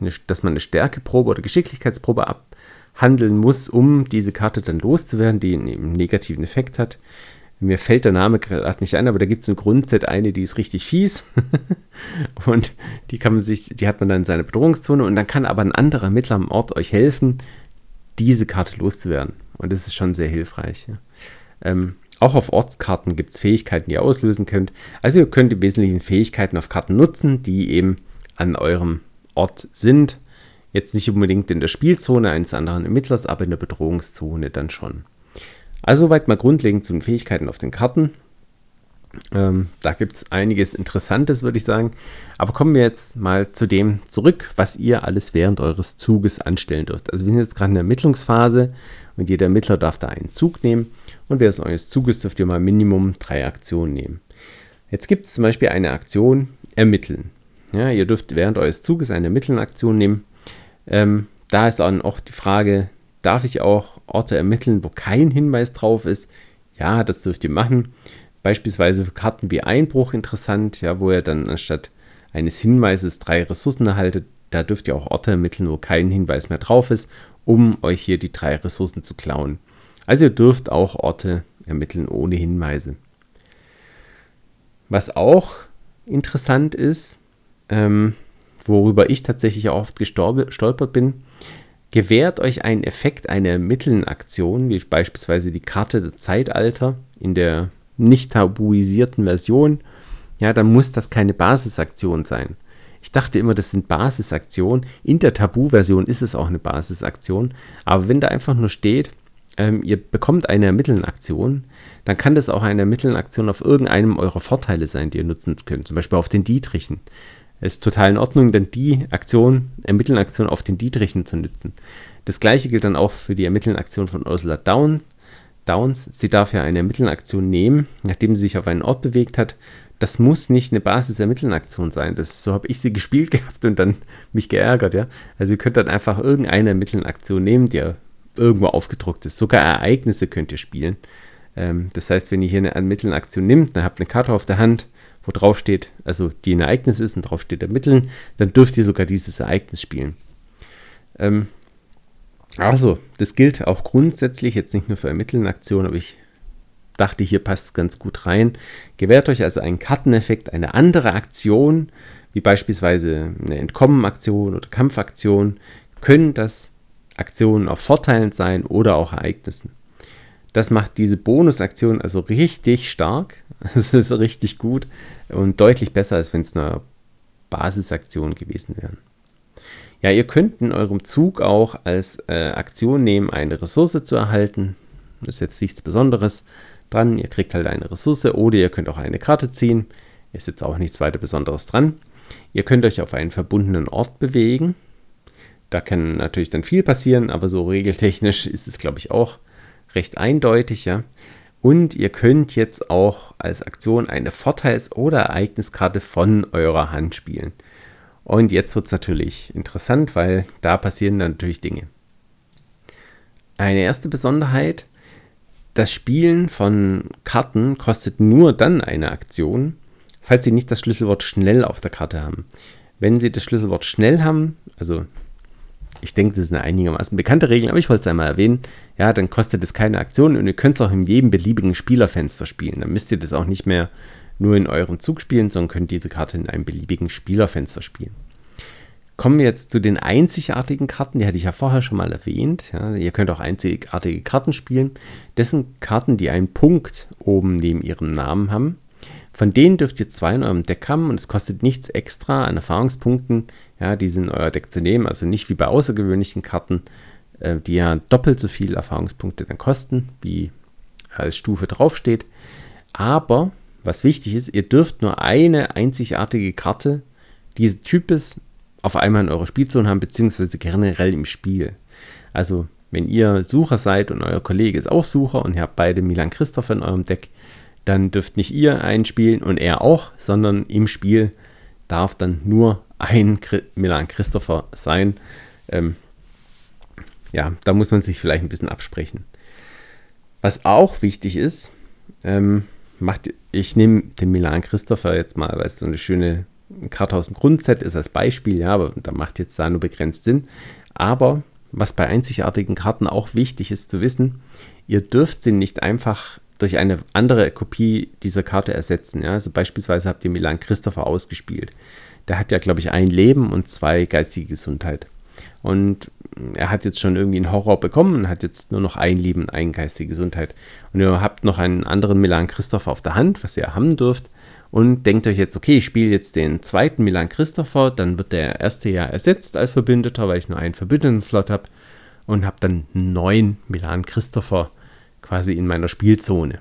eine, dass man eine Stärkeprobe oder Geschicklichkeitsprobe abhandeln muss, um diese Karte dann loszuwerden, die einen negativen Effekt hat. Mir fällt der Name gerade nicht ein, aber da gibt es ein Grundset eine, die ist richtig fies. und die kann man sich, die hat man dann in seiner Bedrohungszone und dann kann aber ein anderer Mittler am Ort euch helfen, diese Karte loszuwerden. Und das ist schon sehr hilfreich. Ja. Ähm, auch auf Ortskarten gibt es Fähigkeiten, die ihr auslösen könnt. Also ihr könnt die wesentlichen Fähigkeiten auf Karten nutzen, die eben an eurem Ort sind. Jetzt nicht unbedingt in der Spielzone eines anderen Ermittlers, aber in der Bedrohungszone dann schon. Also soweit mal grundlegend zu den Fähigkeiten auf den Karten. Ähm, da gibt es einiges Interessantes, würde ich sagen. Aber kommen wir jetzt mal zu dem zurück, was ihr alles während eures Zuges anstellen dürft. Also wir sind jetzt gerade in der Ermittlungsphase und jeder Ermittler darf da einen Zug nehmen. Und während eures Zuges dürft ihr mal Minimum drei Aktionen nehmen. Jetzt gibt es zum Beispiel eine Aktion Ermitteln. Ja, ihr dürft während eures Zuges eine Ermitteln-Aktion nehmen. Ähm, da ist dann auch die Frage, darf ich auch Orte ermitteln, wo kein Hinweis drauf ist? Ja, das dürft ihr machen. Beispielsweise für Karten wie Einbruch interessant, ja, wo ihr dann anstatt eines Hinweises drei Ressourcen erhaltet. Da dürft ihr auch Orte ermitteln, wo kein Hinweis mehr drauf ist, um euch hier die drei Ressourcen zu klauen. Also ihr dürft auch Orte ermitteln ohne Hinweise. Was auch interessant ist, ähm, worüber ich tatsächlich auch oft gestolpert bin, gewährt euch einen Effekt einer Ermitteln-Aktion, wie beispielsweise die Karte der Zeitalter in der nicht tabuisierten Version, ja, dann muss das keine Basisaktion sein. Ich dachte immer, das sind Basisaktionen. In der Tabu-Version ist es auch eine Basisaktion. Aber wenn da einfach nur steht, ähm, ihr bekommt eine Ermitteln-Aktion, dann kann das auch eine Ermitteln-Aktion auf irgendeinem eurer Vorteile sein, die ihr nutzen könnt. Zum Beispiel auf den Dietrichen. Es ist total in Ordnung, dann die Aktion, Ermitteln-Aktion auf den Dietrichen zu nutzen. Das gleiche gilt dann auch für die Ermitteln-Aktion von Ursula Downs. Downs. Sie darf ja eine Ermitteln-Aktion nehmen, nachdem sie sich auf einen Ort bewegt hat. Das muss nicht eine Basis-Ermitteln-Aktion sein. Das, so habe ich sie gespielt gehabt und dann mich geärgert, ja. Also ihr könnt dann einfach irgendeine Ermitteln-Aktion nehmen, die ja irgendwo aufgedruckt ist. Sogar Ereignisse könnt ihr spielen. Ähm, das heißt, wenn ihr hier eine Ermitteln-Aktion nimmt, dann habt eine Karte auf der Hand, wo drauf steht, also die ein Ereignis ist und drauf steht Ermitteln, dann dürft ihr sogar dieses Ereignis spielen. Ähm, also, das gilt auch grundsätzlich, jetzt nicht nur für Ermitteln-Aktionen, aber ich dachte, hier passt es ganz gut rein. Gewährt euch also einen Karteneffekt, eine andere Aktion, wie beispielsweise eine Entkommen-Aktion oder Kampfaktion, können das Aktionen auf Vorteilen sein oder auch Ereignissen. Das macht diese Bonusaktion also richtig stark. Das ist richtig gut und deutlich besser, als wenn es eine Basisaktion gewesen wäre. Ja, ihr könnt in eurem Zug auch als äh, Aktion nehmen, eine Ressource zu erhalten. Das ist jetzt nichts Besonderes dran. Ihr kriegt halt eine Ressource oder ihr könnt auch eine Karte ziehen. Ist jetzt auch nichts weiter Besonderes dran. Ihr könnt euch auf einen verbundenen Ort bewegen. Da kann natürlich dann viel passieren, aber so regeltechnisch ist es, glaube ich, auch recht eindeutig, ja. Und ihr könnt jetzt auch als Aktion eine Vorteils- oder Ereigniskarte von eurer Hand spielen. Und jetzt wird es natürlich interessant, weil da passieren dann natürlich Dinge. Eine erste Besonderheit, das Spielen von Karten kostet nur dann eine Aktion, falls Sie nicht das Schlüsselwort schnell auf der Karte haben. Wenn Sie das Schlüsselwort schnell haben, also ich denke, das ist eine einigermaßen bekannte Regel, aber ich wollte es einmal erwähnen, ja, dann kostet es keine Aktion und ihr könnt es auch in jedem beliebigen Spielerfenster spielen. Dann müsst ihr das auch nicht mehr nur in eurem Zug spielen, sondern könnt diese Karte in einem beliebigen Spielerfenster spielen. Kommen wir jetzt zu den einzigartigen Karten, die hatte ich ja vorher schon mal erwähnt. Ja, ihr könnt auch einzigartige Karten spielen. Das sind Karten, die einen Punkt oben neben ihrem Namen haben. Von denen dürft ihr zwei in eurem Deck haben und es kostet nichts extra an Erfahrungspunkten, ja, diese in euer Deck zu nehmen. Also nicht wie bei außergewöhnlichen Karten, äh, die ja doppelt so viel Erfahrungspunkte dann kosten, wie als Stufe draufsteht. Aber was wichtig ist, ihr dürft nur eine einzigartige Karte dieses Types auf einmal in eurer Spielzone haben, beziehungsweise generell im Spiel. Also, wenn ihr Sucher seid und euer Kollege ist auch Sucher und ihr habt beide Milan Christoph in eurem Deck, dann dürft nicht ihr einspielen und er auch, sondern im Spiel darf dann nur ein Milan Christopher sein. Ähm, ja, da muss man sich vielleicht ein bisschen absprechen. Was auch wichtig ist, ähm, macht, ich nehme den Milan Christopher jetzt mal, weil es so eine schöne Karte aus dem Grundset ist als Beispiel, ja, aber da macht jetzt da nur begrenzt Sinn. Aber was bei einzigartigen Karten auch wichtig ist zu wissen, ihr dürft sie nicht einfach durch eine andere Kopie dieser Karte ersetzen. Ja? Also beispielsweise habt ihr Milan Christopher ausgespielt. Der hat ja, glaube ich, ein Leben und zwei geistige Gesundheit. Und er hat jetzt schon irgendwie einen Horror bekommen und hat jetzt nur noch ein Leben und eine geistige Gesundheit. Und ihr habt noch einen anderen Milan Christopher auf der Hand, was ihr haben dürft und denkt euch jetzt, okay, ich spiele jetzt den zweiten Milan Christopher, dann wird der erste ja ersetzt als Verbündeter, weil ich nur einen Verbündeten-Slot habe und habe dann neun Milan Christopher quasi in meiner Spielzone.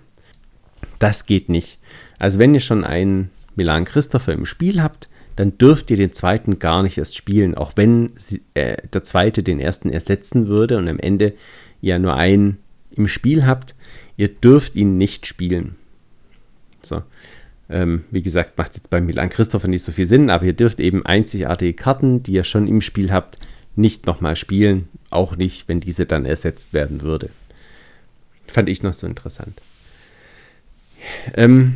Das geht nicht. Also wenn ihr schon einen Milan Christopher im Spiel habt, dann dürft ihr den zweiten gar nicht erst spielen, auch wenn sie, äh, der zweite den ersten ersetzen würde und am Ende ihr nur einen im Spiel habt, ihr dürft ihn nicht spielen. So. Ähm, wie gesagt, macht jetzt bei Milan Christopher nicht so viel Sinn, aber ihr dürft eben einzigartige Karten, die ihr schon im Spiel habt, nicht nochmal spielen. Auch nicht, wenn diese dann ersetzt werden würde. Fand ich noch so interessant. Ähm,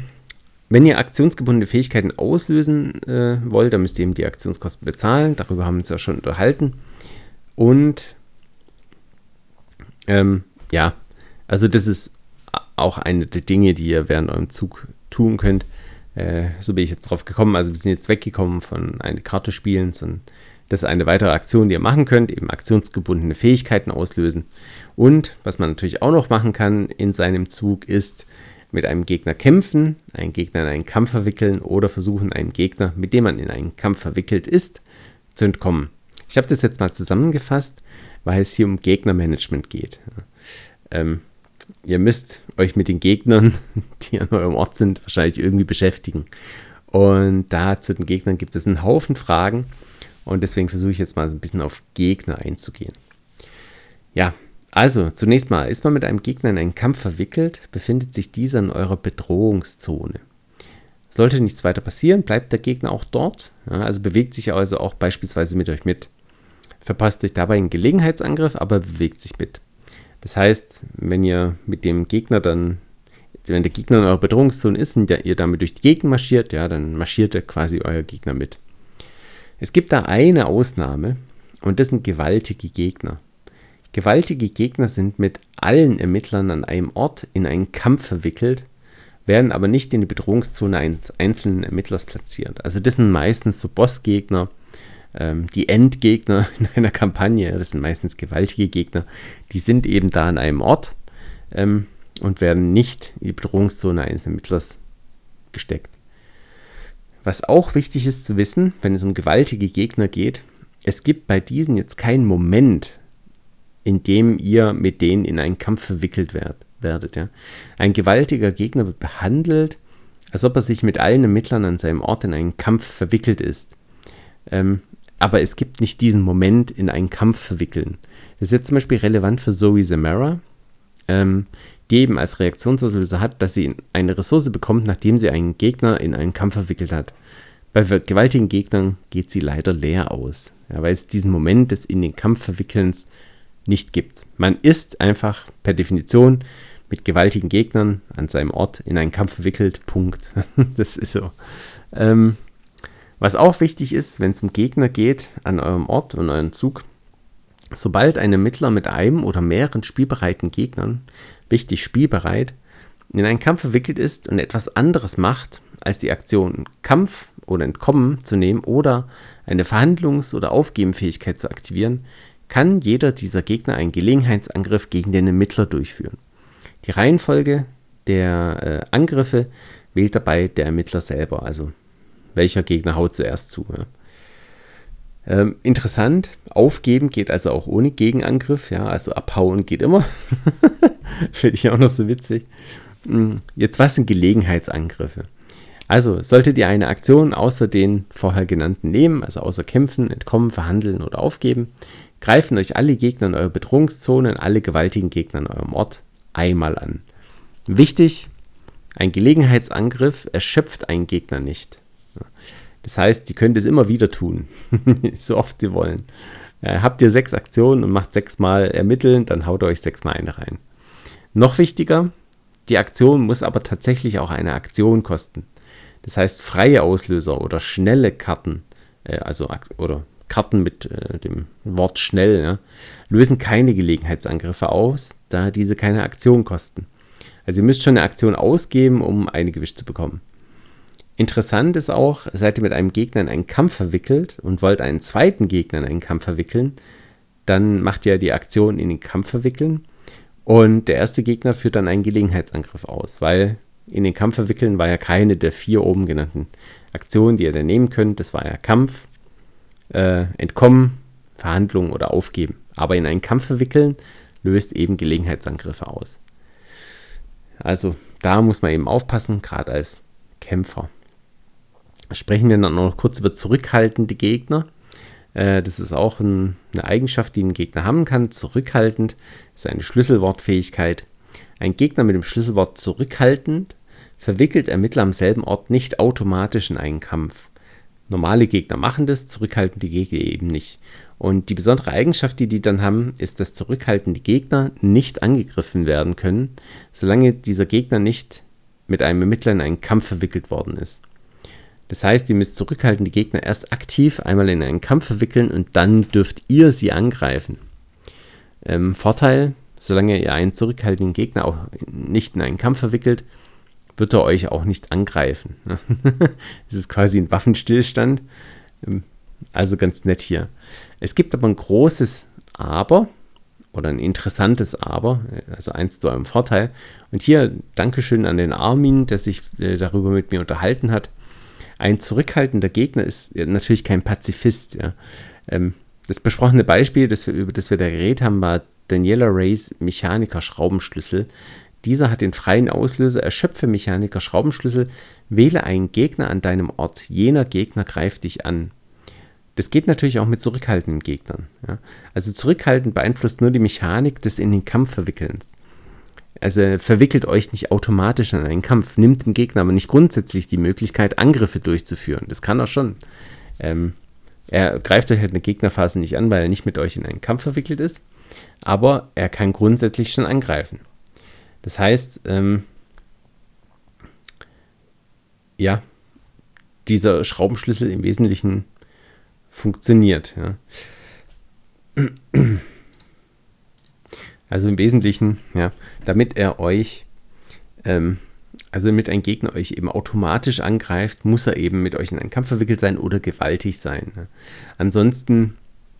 wenn ihr aktionsgebundene Fähigkeiten auslösen äh, wollt, dann müsst ihr eben die Aktionskosten bezahlen. Darüber haben wir uns ja schon unterhalten. Und ähm, ja, also das ist auch eine der Dinge, die ihr während eurem Zug tun könnt. Äh, so bin ich jetzt drauf gekommen. Also wir sind jetzt weggekommen von eine Karte spielen, sondern das ist eine weitere Aktion, die ihr machen könnt, eben aktionsgebundene Fähigkeiten auslösen. Und was man natürlich auch noch machen kann in seinem Zug ist mit einem Gegner kämpfen, einen Gegner in einen Kampf verwickeln oder versuchen, einen Gegner, mit dem man in einen Kampf verwickelt ist, zu entkommen. Ich habe das jetzt mal zusammengefasst, weil es hier um Gegnermanagement geht. Ähm, ihr müsst euch mit den Gegnern, die an eurem Ort sind, wahrscheinlich irgendwie beschäftigen. Und da zu den Gegnern gibt es einen Haufen Fragen. Und deswegen versuche ich jetzt mal so ein bisschen auf Gegner einzugehen. Ja, also zunächst mal, ist man mit einem Gegner in einen Kampf verwickelt, befindet sich dieser in eurer Bedrohungszone. Sollte nichts weiter passieren, bleibt der Gegner auch dort. Ja, also bewegt sich also auch beispielsweise mit euch mit. Verpasst euch dabei einen Gelegenheitsangriff, aber bewegt sich mit. Das heißt, wenn ihr mit dem Gegner dann, wenn der Gegner in eurer Bedrohungszone ist und ihr damit durch die Gegend marschiert, ja, dann marschiert er quasi euer Gegner mit. Es gibt da eine Ausnahme und das sind gewaltige Gegner. Gewaltige Gegner sind mit allen Ermittlern an einem Ort in einen Kampf verwickelt, werden aber nicht in die Bedrohungszone eines einzelnen Ermittlers platziert. Also das sind meistens so Bossgegner, ähm, die Endgegner in einer Kampagne, das sind meistens gewaltige Gegner, die sind eben da an einem Ort ähm, und werden nicht in die Bedrohungszone eines Ermittlers gesteckt. Was auch wichtig ist zu wissen, wenn es um gewaltige Gegner geht, es gibt bei diesen jetzt keinen Moment, in dem ihr mit denen in einen Kampf verwickelt werd, werdet. Ja. Ein gewaltiger Gegner wird behandelt, als ob er sich mit allen Ermittlern an seinem Ort in einen Kampf verwickelt ist. Ähm, aber es gibt nicht diesen Moment in einen Kampf verwickeln. Das ist jetzt zum Beispiel relevant für Zoe Zamara, ähm, die eben als Reaktionsauslöser hat, dass sie eine Ressource bekommt, nachdem sie einen Gegner in einen Kampf verwickelt hat. Bei gewaltigen Gegnern geht sie leider leer aus, ja, weil es diesen Moment des in den Kampf verwickelns nicht gibt. Man ist einfach per Definition mit gewaltigen Gegnern an seinem Ort in einen Kampf verwickelt. Punkt. das ist so. Ähm, was auch wichtig ist, wenn es um Gegner geht an eurem Ort und euren Zug, sobald ein Ermittler mit einem oder mehreren spielbereiten Gegnern, wichtig spielbereit, in einen Kampf verwickelt ist und etwas anderes macht, als die Aktion Kampf oder Entkommen zu nehmen oder eine Verhandlungs- oder Aufgebenfähigkeit zu aktivieren, kann jeder dieser Gegner einen Gelegenheitsangriff gegen den Ermittler durchführen. Die Reihenfolge der äh, Angriffe wählt dabei der Ermittler selber, also welcher Gegner haut zuerst zu. Ja. Ähm, interessant, aufgeben geht also auch ohne Gegenangriff, ja, also abhauen geht immer. Finde ich auch noch so witzig. Hm, jetzt, was sind Gelegenheitsangriffe? Also, solltet ihr eine Aktion außer den vorher genannten nehmen, also außer kämpfen, entkommen, verhandeln oder aufgeben, greifen euch alle Gegner in eurer Bedrohungszone und alle gewaltigen Gegner in eurem Ort einmal an. Wichtig, ein Gelegenheitsangriff erschöpft einen Gegner nicht. Das heißt, die könnt es immer wieder tun, so oft sie wollen. Äh, habt ihr sechs Aktionen und macht sechsmal ermitteln, dann haut euch sechsmal eine rein. Noch wichtiger, die Aktion muss aber tatsächlich auch eine Aktion kosten. Das heißt, freie Auslöser oder schnelle Karten, äh, also oder Karten mit äh, dem Wort schnell, ja, lösen keine Gelegenheitsangriffe aus, da diese keine Aktion kosten. Also ihr müsst schon eine Aktion ausgeben, um eine gewischt zu bekommen. Interessant ist auch, seid ihr mit einem Gegner in einen Kampf verwickelt und wollt einen zweiten Gegner in einen Kampf verwickeln, dann macht ihr die Aktion in den Kampf verwickeln und der erste Gegner führt dann einen Gelegenheitsangriff aus, weil in den Kampf verwickeln war ja keine der vier oben genannten Aktionen, die ihr dann nehmen könnt. Das war ja Kampf, äh, Entkommen, Verhandlungen oder Aufgeben. Aber in einen Kampf verwickeln löst eben Gelegenheitsangriffe aus. Also da muss man eben aufpassen, gerade als Kämpfer. Sprechen wir dann noch kurz über zurückhaltende Gegner. Äh, das ist auch ein, eine Eigenschaft, die ein Gegner haben kann. Zurückhaltend ist eine Schlüsselwortfähigkeit. Ein Gegner mit dem Schlüsselwort zurückhaltend verwickelt Ermittler am selben Ort nicht automatisch in einen Kampf. Normale Gegner machen das, zurückhaltende Gegner eben nicht. Und die besondere Eigenschaft, die die dann haben, ist, dass zurückhaltende Gegner nicht angegriffen werden können, solange dieser Gegner nicht mit einem Ermittler in einen Kampf verwickelt worden ist. Das heißt, ihr müsst zurückhaltende Gegner erst aktiv einmal in einen Kampf verwickeln und dann dürft ihr sie angreifen. Ähm, Vorteil, solange ihr einen zurückhaltenden Gegner auch nicht in einen Kampf verwickelt, wird er euch auch nicht angreifen. Es ist quasi ein Waffenstillstand. Ähm, also ganz nett hier. Es gibt aber ein großes Aber oder ein interessantes Aber, also eins zu eurem Vorteil. Und hier Dankeschön an den Armin, der sich äh, darüber mit mir unterhalten hat. Ein zurückhaltender Gegner ist natürlich kein Pazifist. Ja. Ähm, das besprochene Beispiel, das wir, über das wir da geredet haben, war Daniela Rays Mechaniker-Schraubenschlüssel. Dieser hat den freien Auslöser Erschöpfe Mechaniker Schraubenschlüssel, wähle einen Gegner an deinem Ort. Jener Gegner greift dich an. Das geht natürlich auch mit zurückhaltenden Gegnern. Ja. Also zurückhaltend beeinflusst nur die Mechanik des in den Kampf verwickelns. Also verwickelt euch nicht automatisch in einen Kampf, nimmt dem Gegner aber nicht grundsätzlich die Möglichkeit, Angriffe durchzuführen. Das kann er schon. Ähm, er greift euch halt eine Gegnerphase nicht an, weil er nicht mit euch in einen Kampf verwickelt ist, aber er kann grundsätzlich schon angreifen. Das heißt, ähm, ja, dieser Schraubenschlüssel im Wesentlichen funktioniert. Ja. Also im Wesentlichen, ja, damit er euch, ähm, also damit ein Gegner euch eben automatisch angreift, muss er eben mit euch in einen Kampf verwickelt sein oder gewaltig sein. Ja. Ansonsten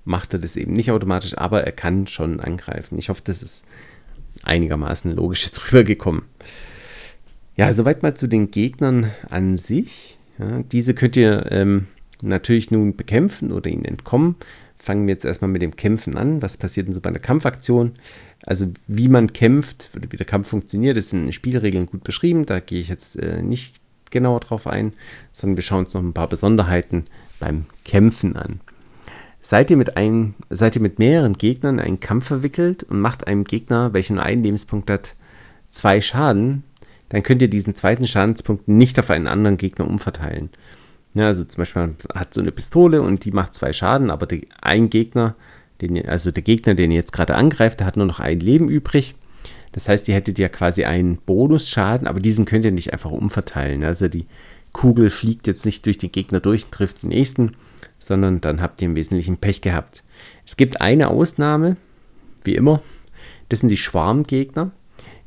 macht er das eben nicht automatisch, aber er kann schon angreifen. Ich hoffe, das ist einigermaßen logisch jetzt rübergekommen. Ja, soweit mal zu den Gegnern an sich. Ja, diese könnt ihr ähm, natürlich nun bekämpfen oder ihnen entkommen. Fangen wir jetzt erstmal mit dem Kämpfen an. Was passiert denn so bei einer Kampfaktion? Also wie man kämpft, wie der Kampf funktioniert, ist in Spielregeln gut beschrieben. Da gehe ich jetzt äh, nicht genauer drauf ein, sondern wir schauen uns noch ein paar Besonderheiten beim Kämpfen an. Seid ihr, mit ein, seid ihr mit mehreren Gegnern in einen Kampf verwickelt und macht einem Gegner, welcher nur einen Lebenspunkt hat, zwei Schaden, dann könnt ihr diesen zweiten Schadenspunkt nicht auf einen anderen Gegner umverteilen. Ja, also zum Beispiel man hat so eine Pistole und die macht zwei Schaden, aber der, ein Gegner, den, also der Gegner, den ihr jetzt gerade angreift, der hat nur noch ein Leben übrig. Das heißt, ihr hättet ja quasi einen Bonusschaden, aber diesen könnt ihr nicht einfach umverteilen. Also die Kugel fliegt jetzt nicht durch den Gegner durch und trifft den nächsten, sondern dann habt ihr im Wesentlichen Pech gehabt. Es gibt eine Ausnahme, wie immer, das sind die Schwarmgegner.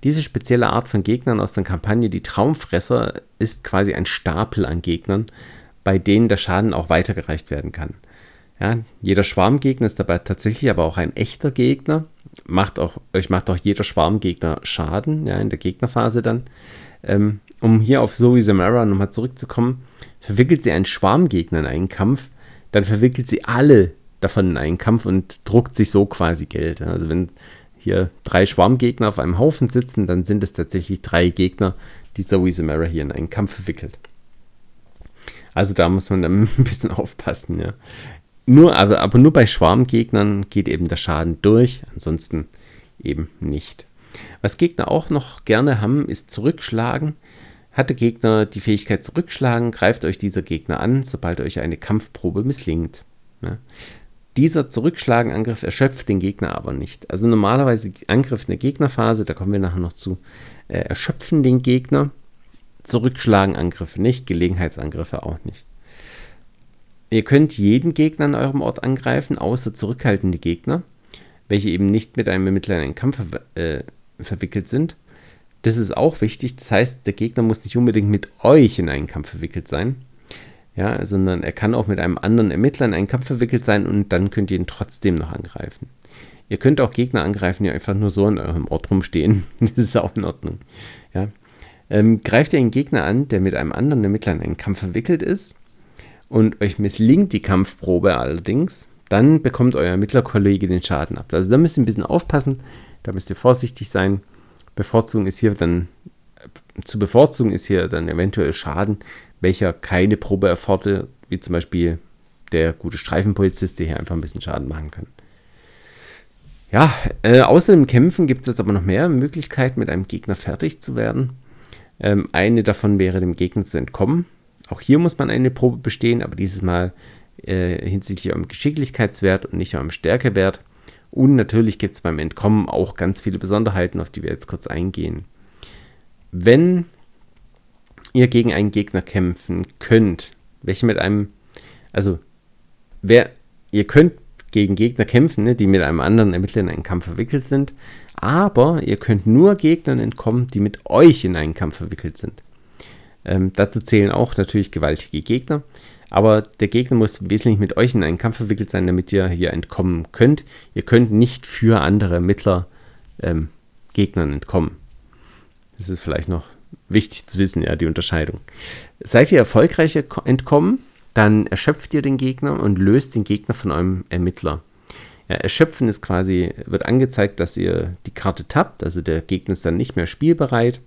Diese spezielle Art von Gegnern aus der Kampagne, die Traumfresser, ist quasi ein Stapel an Gegnern, bei denen der Schaden auch weitergereicht werden kann. Ja, jeder Schwarmgegner ist dabei tatsächlich aber auch ein echter Gegner. Macht auch, euch macht auch jeder Schwarmgegner Schaden, ja, in der Gegnerphase dann. Ähm, um hier auf Zoe Samara nochmal zurückzukommen, verwickelt sie einen Schwarmgegner in einen Kampf, dann verwickelt sie alle davon in einen Kampf und druckt sich so quasi Geld. Also wenn hier drei Schwarmgegner auf einem Haufen sitzen, dann sind es tatsächlich drei Gegner, die Zoe Samara hier in einen Kampf verwickelt. Also da muss man dann ein bisschen aufpassen, ja. Nur, aber, aber nur bei Schwarmgegnern geht eben der Schaden durch, ansonsten eben nicht. Was Gegner auch noch gerne haben, ist zurückschlagen. Hat der Gegner die Fähigkeit zurückschlagen, greift euch dieser Gegner an, sobald euch eine Kampfprobe misslingt. Ja. Dieser Zurückschlagenangriff erschöpft den Gegner aber nicht. Also normalerweise Angriff in der Gegnerphase, da kommen wir nachher noch zu, äh, erschöpfen den Gegner. Zurückschlagenangriffe nicht, Gelegenheitsangriffe auch nicht. Ihr könnt jeden Gegner an eurem Ort angreifen, außer zurückhaltende Gegner, welche eben nicht mit einem Ermittler in einen Kampf äh, verwickelt sind. Das ist auch wichtig. Das heißt, der Gegner muss nicht unbedingt mit euch in einen Kampf verwickelt sein ja, sondern er kann auch mit einem anderen Ermittler in einen Kampf verwickelt sein und dann könnt ihr ihn trotzdem noch angreifen. Ihr könnt auch Gegner angreifen, die einfach nur so in eurem Ort rumstehen. das ist auch in Ordnung. Ja. Ähm, greift ihr einen Gegner an, der mit einem anderen Ermittler in einen Kampf verwickelt ist und euch misslingt die Kampfprobe allerdings, dann bekommt euer Ermittlerkollege den Schaden ab. Also da müsst ihr ein bisschen aufpassen, da müsst ihr vorsichtig sein. Bevorzugung ist hier dann, äh, zu bevorzugen ist hier dann eventuell Schaden, welcher keine Probe erfordert, wie zum Beispiel der gute Streifenpolizist, der hier einfach ein bisschen Schaden machen kann. Ja, äh, außer dem Kämpfen gibt es jetzt aber noch mehr Möglichkeiten, mit einem Gegner fertig zu werden. Ähm, eine davon wäre, dem Gegner zu entkommen. Auch hier muss man eine Probe bestehen, aber dieses Mal äh, hinsichtlich eurem Geschicklichkeitswert und nicht eurem Stärkewert. Und natürlich gibt es beim Entkommen auch ganz viele Besonderheiten, auf die wir jetzt kurz eingehen. Wenn ihr gegen einen Gegner kämpfen könnt, welche mit einem, also wer, ihr könnt gegen Gegner kämpfen, ne, die mit einem anderen Ermittler in einen Kampf verwickelt sind, aber ihr könnt nur Gegnern entkommen, die mit euch in einen Kampf verwickelt sind. Ähm, dazu zählen auch natürlich gewaltige Gegner, aber der Gegner muss wesentlich mit euch in einen Kampf verwickelt sein, damit ihr hier entkommen könnt. Ihr könnt nicht für andere Ermittler ähm, Gegnern entkommen. Das ist vielleicht noch wichtig zu wissen, ja, die Unterscheidung. Seid ihr erfolgreich entkommen, dann erschöpft ihr den Gegner und löst den Gegner von eurem Ermittler. Ja, erschöpfen ist quasi, wird angezeigt, dass ihr die Karte tappt, also der Gegner ist dann nicht mehr spielbereit.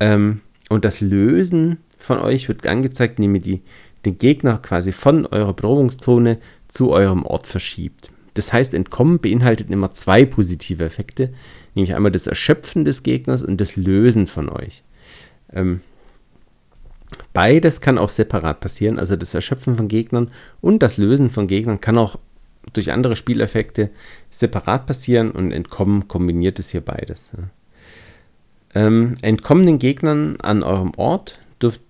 Ähm, und das Lösen von euch wird angezeigt, indem ihr die, den Gegner quasi von eurer Bedrohungszone zu eurem Ort verschiebt. Das heißt, Entkommen beinhaltet immer zwei positive Effekte, nämlich einmal das Erschöpfen des Gegners und das Lösen von euch. Ähm, beides kann auch separat passieren, also das Erschöpfen von Gegnern und das Lösen von Gegnern kann auch durch andere Spieleffekte separat passieren und Entkommen kombiniert es hier beides. Ja. Ähm, entkommenen Gegnern an eurem Ort dürft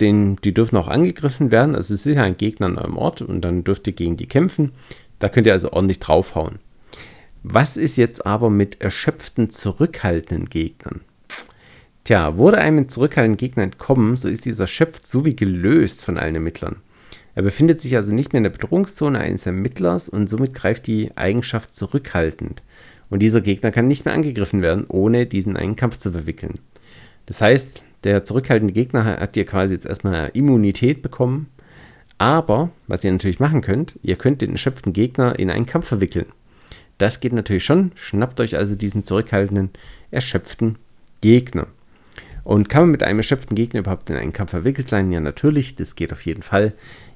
den, die dürfen auch angegriffen werden. Also es ist sicher ein Gegner an eurem Ort und dann dürft ihr gegen die kämpfen. Da könnt ihr also ordentlich draufhauen. Was ist jetzt aber mit erschöpften, zurückhaltenden Gegnern? Tja, wurde einem ein zurückhaltenden Gegner entkommen, so ist dieser erschöpft so wie gelöst von allen Ermittlern. Er befindet sich also nicht mehr in der Bedrohungszone eines Ermittlers und somit greift die Eigenschaft zurückhaltend. Und dieser Gegner kann nicht mehr angegriffen werden, ohne diesen einen Kampf zu verwickeln. Das heißt, der zurückhaltende Gegner hat hier quasi jetzt erstmal eine Immunität bekommen. Aber, was ihr natürlich machen könnt, ihr könnt den erschöpften Gegner in einen Kampf verwickeln. Das geht natürlich schon. Schnappt euch also diesen zurückhaltenden, erschöpften Gegner. Und kann man mit einem erschöpften Gegner überhaupt in einen Kampf verwickelt sein? Ja, natürlich, das geht auf jeden Fall.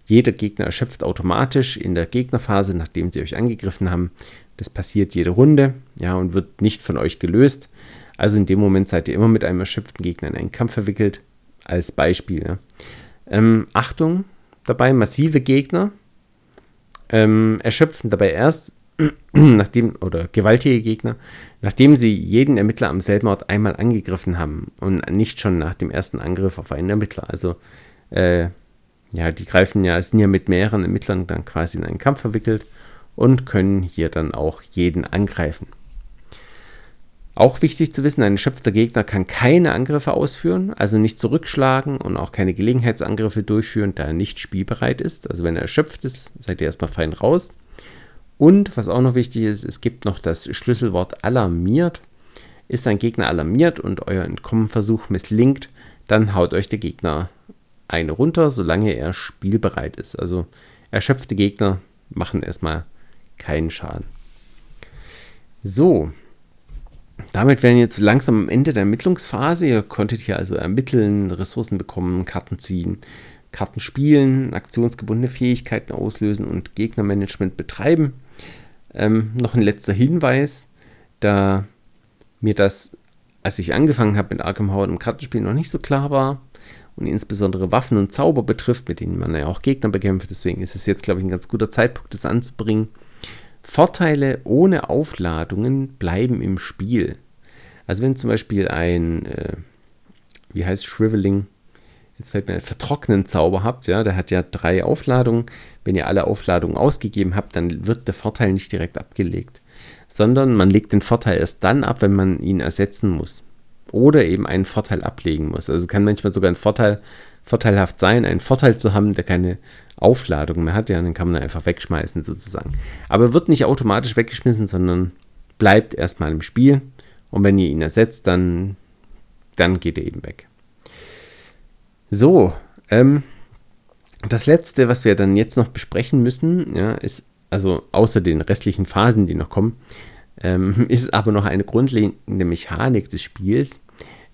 Jeder Gegner erschöpft automatisch in der Gegnerphase, nachdem sie euch angegriffen haben. Das passiert jede Runde, ja, und wird nicht von euch gelöst. Also in dem Moment seid ihr immer mit einem erschöpften Gegner in einen Kampf verwickelt. Als Beispiel. Ja. Ähm, Achtung dabei, massive Gegner ähm, erschöpfen dabei erst, nachdem, oder gewaltige Gegner, nachdem sie jeden Ermittler am selben Ort einmal angegriffen haben und nicht schon nach dem ersten Angriff auf einen Ermittler. Also, äh, ja, die greifen ja, sind ja mit mehreren Ermittlern dann quasi in einen Kampf verwickelt und können hier dann auch jeden angreifen. Auch wichtig zu wissen, ein erschöpfter Gegner kann keine Angriffe ausführen, also nicht zurückschlagen und auch keine Gelegenheitsangriffe durchführen, da er nicht spielbereit ist. Also wenn er erschöpft ist, seid ihr erstmal fein raus. Und was auch noch wichtig ist, es gibt noch das Schlüsselwort alarmiert. Ist ein Gegner alarmiert und euer Entkommenversuch misslingt, dann haut euch der Gegner eine runter, solange er spielbereit ist. Also erschöpfte Gegner machen erstmal keinen Schaden. So, damit wären jetzt langsam am Ende der Ermittlungsphase. Ihr konntet hier also ermitteln, Ressourcen bekommen, Karten ziehen, Karten spielen, aktionsgebundene Fähigkeiten auslösen und Gegnermanagement betreiben. Ähm, noch ein letzter Hinweis, da mir das, als ich angefangen habe mit Arkham Horror im Kartenspiel, noch nicht so klar war und insbesondere Waffen und Zauber betrifft, mit denen man ja auch Gegner bekämpft. Deswegen ist es jetzt, glaube ich, ein ganz guter Zeitpunkt, das anzubringen. Vorteile ohne Aufladungen bleiben im Spiel. Also wenn zum Beispiel ein, äh, wie heißt Shriveling, jetzt fällt mir ein vertrocknen Zauber habt, ja, der hat ja drei Aufladungen. Wenn ihr alle Aufladungen ausgegeben habt, dann wird der Vorteil nicht direkt abgelegt, sondern man legt den Vorteil erst dann ab, wenn man ihn ersetzen muss. Oder eben einen Vorteil ablegen muss. Also kann manchmal sogar ein Vorteil vorteilhaft sein, einen Vorteil zu haben, der keine Aufladung mehr hat, ja, dann kann man einfach wegschmeißen sozusagen. Aber wird nicht automatisch weggeschmissen, sondern bleibt erstmal im Spiel und wenn ihr ihn ersetzt, dann, dann geht er eben weg. So, ähm, das letzte, was wir dann jetzt noch besprechen müssen, ja, ist, also außer den restlichen Phasen, die noch kommen, ähm, ist aber noch eine grundlegende Mechanik des Spiels,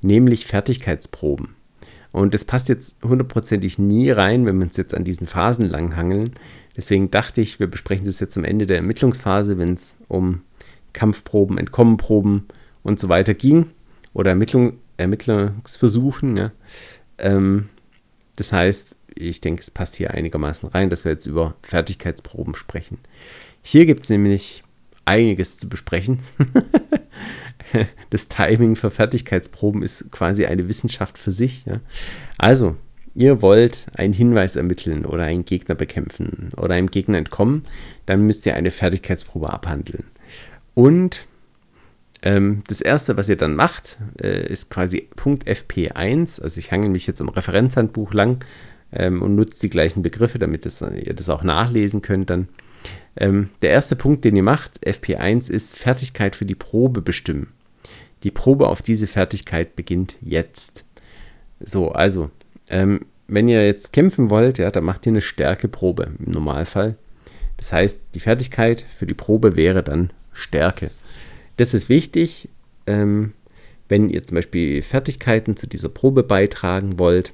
nämlich Fertigkeitsproben. Und das passt jetzt hundertprozentig nie rein, wenn wir uns jetzt an diesen Phasen langhangeln. Deswegen dachte ich, wir besprechen das jetzt am Ende der Ermittlungsphase, wenn es um Kampfproben, Entkommenproben und so weiter ging. Oder Ermittlung, Ermittlungsversuchen. Ja. Ähm, das heißt, ich denke, es passt hier einigermaßen rein, dass wir jetzt über Fertigkeitsproben sprechen. Hier gibt es nämlich einiges zu besprechen. das Timing für Fertigkeitsproben ist quasi eine Wissenschaft für sich. Ja. Also, ihr wollt einen Hinweis ermitteln oder einen Gegner bekämpfen oder einem Gegner entkommen, dann müsst ihr eine Fertigkeitsprobe abhandeln. Und ähm, das erste, was ihr dann macht, äh, ist quasi Punkt FP1. Also ich hangel mich jetzt im Referenzhandbuch lang ähm, und nutze die gleichen Begriffe, damit das, ihr das auch nachlesen könnt dann. Ähm, der erste Punkt, den ihr macht, FP1, ist Fertigkeit für die Probe bestimmen. Die Probe auf diese Fertigkeit beginnt jetzt. So, also, ähm, wenn ihr jetzt kämpfen wollt, ja, dann macht ihr eine Stärkeprobe im Normalfall. Das heißt, die Fertigkeit für die Probe wäre dann Stärke. Das ist wichtig, ähm, wenn ihr zum Beispiel Fertigkeiten zu dieser Probe beitragen wollt,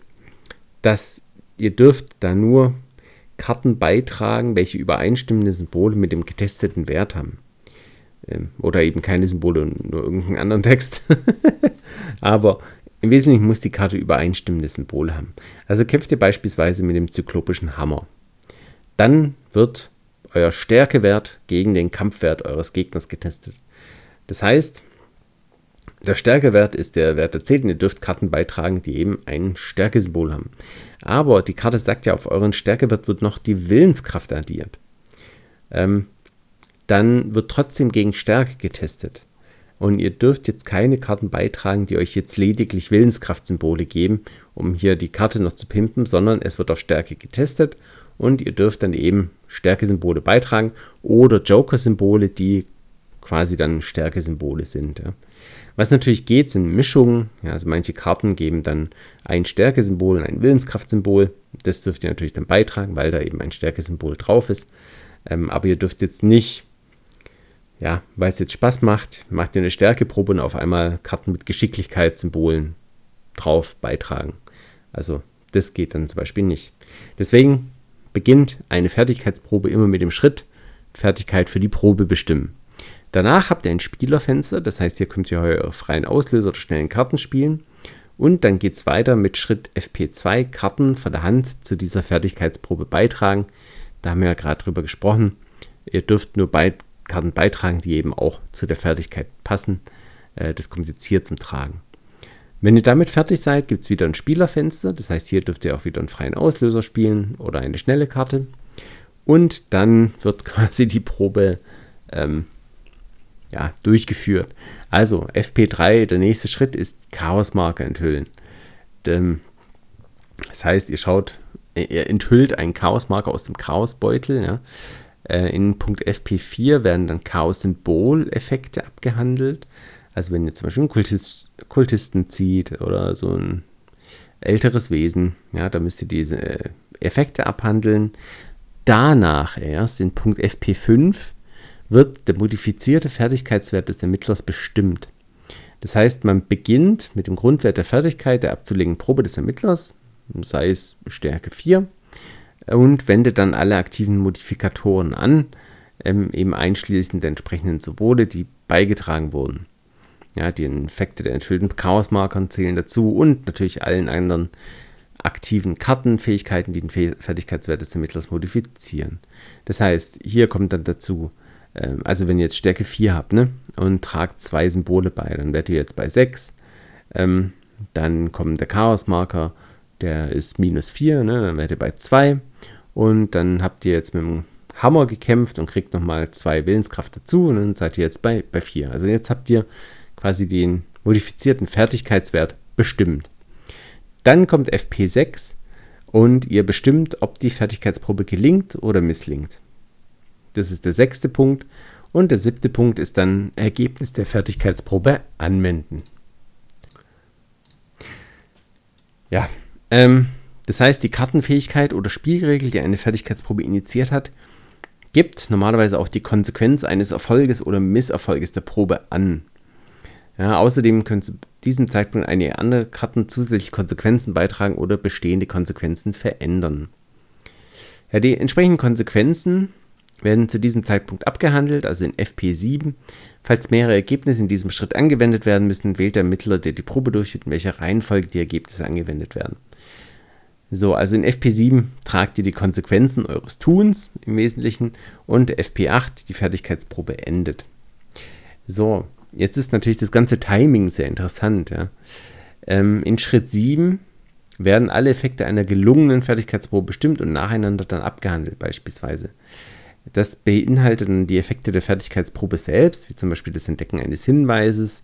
dass ihr dürft da nur Karten beitragen, welche übereinstimmende Symbole mit dem getesteten Wert haben. Ähm, oder eben keine Symbole, nur irgendeinen anderen Text. Aber im Wesentlichen muss die Karte übereinstimmende Symbole haben. Also kämpft ihr beispielsweise mit dem zyklopischen Hammer. Dann wird euer Stärkewert gegen den Kampfwert eures Gegners getestet. Das heißt, der Stärkewert ist der Wert der 10. Ihr dürft Karten beitragen, die eben ein Stärkesymbol haben. Aber die Karte sagt ja, auf euren Stärkewert wird noch die Willenskraft addiert. Ähm, dann wird trotzdem gegen Stärke getestet. Und ihr dürft jetzt keine Karten beitragen, die euch jetzt lediglich Willenskraftsymbole geben, um hier die Karte noch zu pimpen, sondern es wird auf Stärke getestet und ihr dürft dann eben Stärkesymbole beitragen oder Joker-Symbole, die quasi dann Stärkesymbole sind. Ja. Was natürlich geht, sind Mischungen. Ja, also manche Karten geben dann ein Stärkesymbol und ein Willenskraftsymbol. Das dürft ihr natürlich dann beitragen, weil da eben ein Stärkesymbol drauf ist. Ähm, aber ihr dürft jetzt nicht, ja, weil es jetzt Spaß macht, macht ihr eine Stärkeprobe und auf einmal Karten mit Geschicklichkeitssymbolen drauf beitragen. Also das geht dann zum Beispiel nicht. Deswegen beginnt eine Fertigkeitsprobe immer mit dem Schritt Fertigkeit für die Probe bestimmen. Danach habt ihr ein Spielerfenster, das heißt, hier könnt ihr eure freien Auslöser oder schnellen Karten spielen. Und dann geht es weiter mit Schritt FP2, Karten von der Hand zu dieser Fertigkeitsprobe beitragen. Da haben wir ja gerade drüber gesprochen. Ihr dürft nur bei Karten beitragen, die eben auch zu der Fertigkeit passen. Äh, das kommt jetzt hier zum Tragen. Wenn ihr damit fertig seid, gibt es wieder ein Spielerfenster. Das heißt, hier dürft ihr auch wieder einen freien Auslöser spielen oder eine schnelle Karte. Und dann wird quasi die Probe ähm, ja, durchgeführt. Also FP3, der nächste Schritt ist Chaosmarker enthüllen. Das heißt, ihr schaut, ihr enthüllt einen Chaosmarker aus dem Chaosbeutel. Ja. Äh, in Punkt FP4 werden dann Chaos-Symbol-Effekte abgehandelt. Also wenn ihr zum Beispiel einen Kultist, Kultisten zieht oder so ein älteres Wesen, ja, da müsst ihr diese äh, Effekte abhandeln. Danach erst in Punkt FP5 wird der modifizierte Fertigkeitswert des Ermittlers bestimmt. Das heißt, man beginnt mit dem Grundwert der Fertigkeit der abzulegenden Probe des Ermittlers, sei es Stärke 4, und wendet dann alle aktiven Modifikatoren an, ähm, eben einschließend der entsprechenden Symbole, die beigetragen wurden. Ja, die Effekte der enthüllten Chaosmarkern zählen dazu und natürlich allen anderen aktiven Kartenfähigkeiten, die den Fertigkeitswert des Ermittlers modifizieren. Das heißt, hier kommt dann dazu also wenn ihr jetzt Stärke 4 habt ne, und tragt zwei Symbole bei, dann werdet ihr jetzt bei 6. Ähm, dann kommt der Chaos-Marker, der ist minus 4, ne, dann werdet ihr bei 2. Und dann habt ihr jetzt mit dem Hammer gekämpft und kriegt nochmal 2 Willenskraft dazu und dann seid ihr jetzt bei, bei 4. Also jetzt habt ihr quasi den modifizierten Fertigkeitswert bestimmt. Dann kommt FP6 und ihr bestimmt, ob die Fertigkeitsprobe gelingt oder misslingt. Das ist der sechste Punkt. Und der siebte Punkt ist dann Ergebnis der Fertigkeitsprobe anwenden. Ja, ähm, das heißt, die Kartenfähigkeit oder Spielregel, die eine Fertigkeitsprobe initiiert hat, gibt normalerweise auch die Konsequenz eines Erfolges oder Misserfolges der Probe an. Ja, außerdem können zu diesem Zeitpunkt einige andere Karten zusätzliche Konsequenzen beitragen oder bestehende Konsequenzen verändern. Ja, die entsprechenden Konsequenzen werden zu diesem Zeitpunkt abgehandelt, also in FP7. Falls mehrere Ergebnisse in diesem Schritt angewendet werden müssen, wählt der Ermittler, der die Probe durchführt, in welcher Reihenfolge die Ergebnisse angewendet werden. So, also in FP7 tragt ihr die Konsequenzen eures Tuns im Wesentlichen und FP8 die Fertigkeitsprobe endet. So, jetzt ist natürlich das ganze Timing sehr interessant. Ja. Ähm, in Schritt 7 werden alle Effekte einer gelungenen Fertigkeitsprobe bestimmt und nacheinander dann abgehandelt, beispielsweise. Das beinhaltet dann die Effekte der Fertigkeitsprobe selbst, wie zum Beispiel das Entdecken eines Hinweises,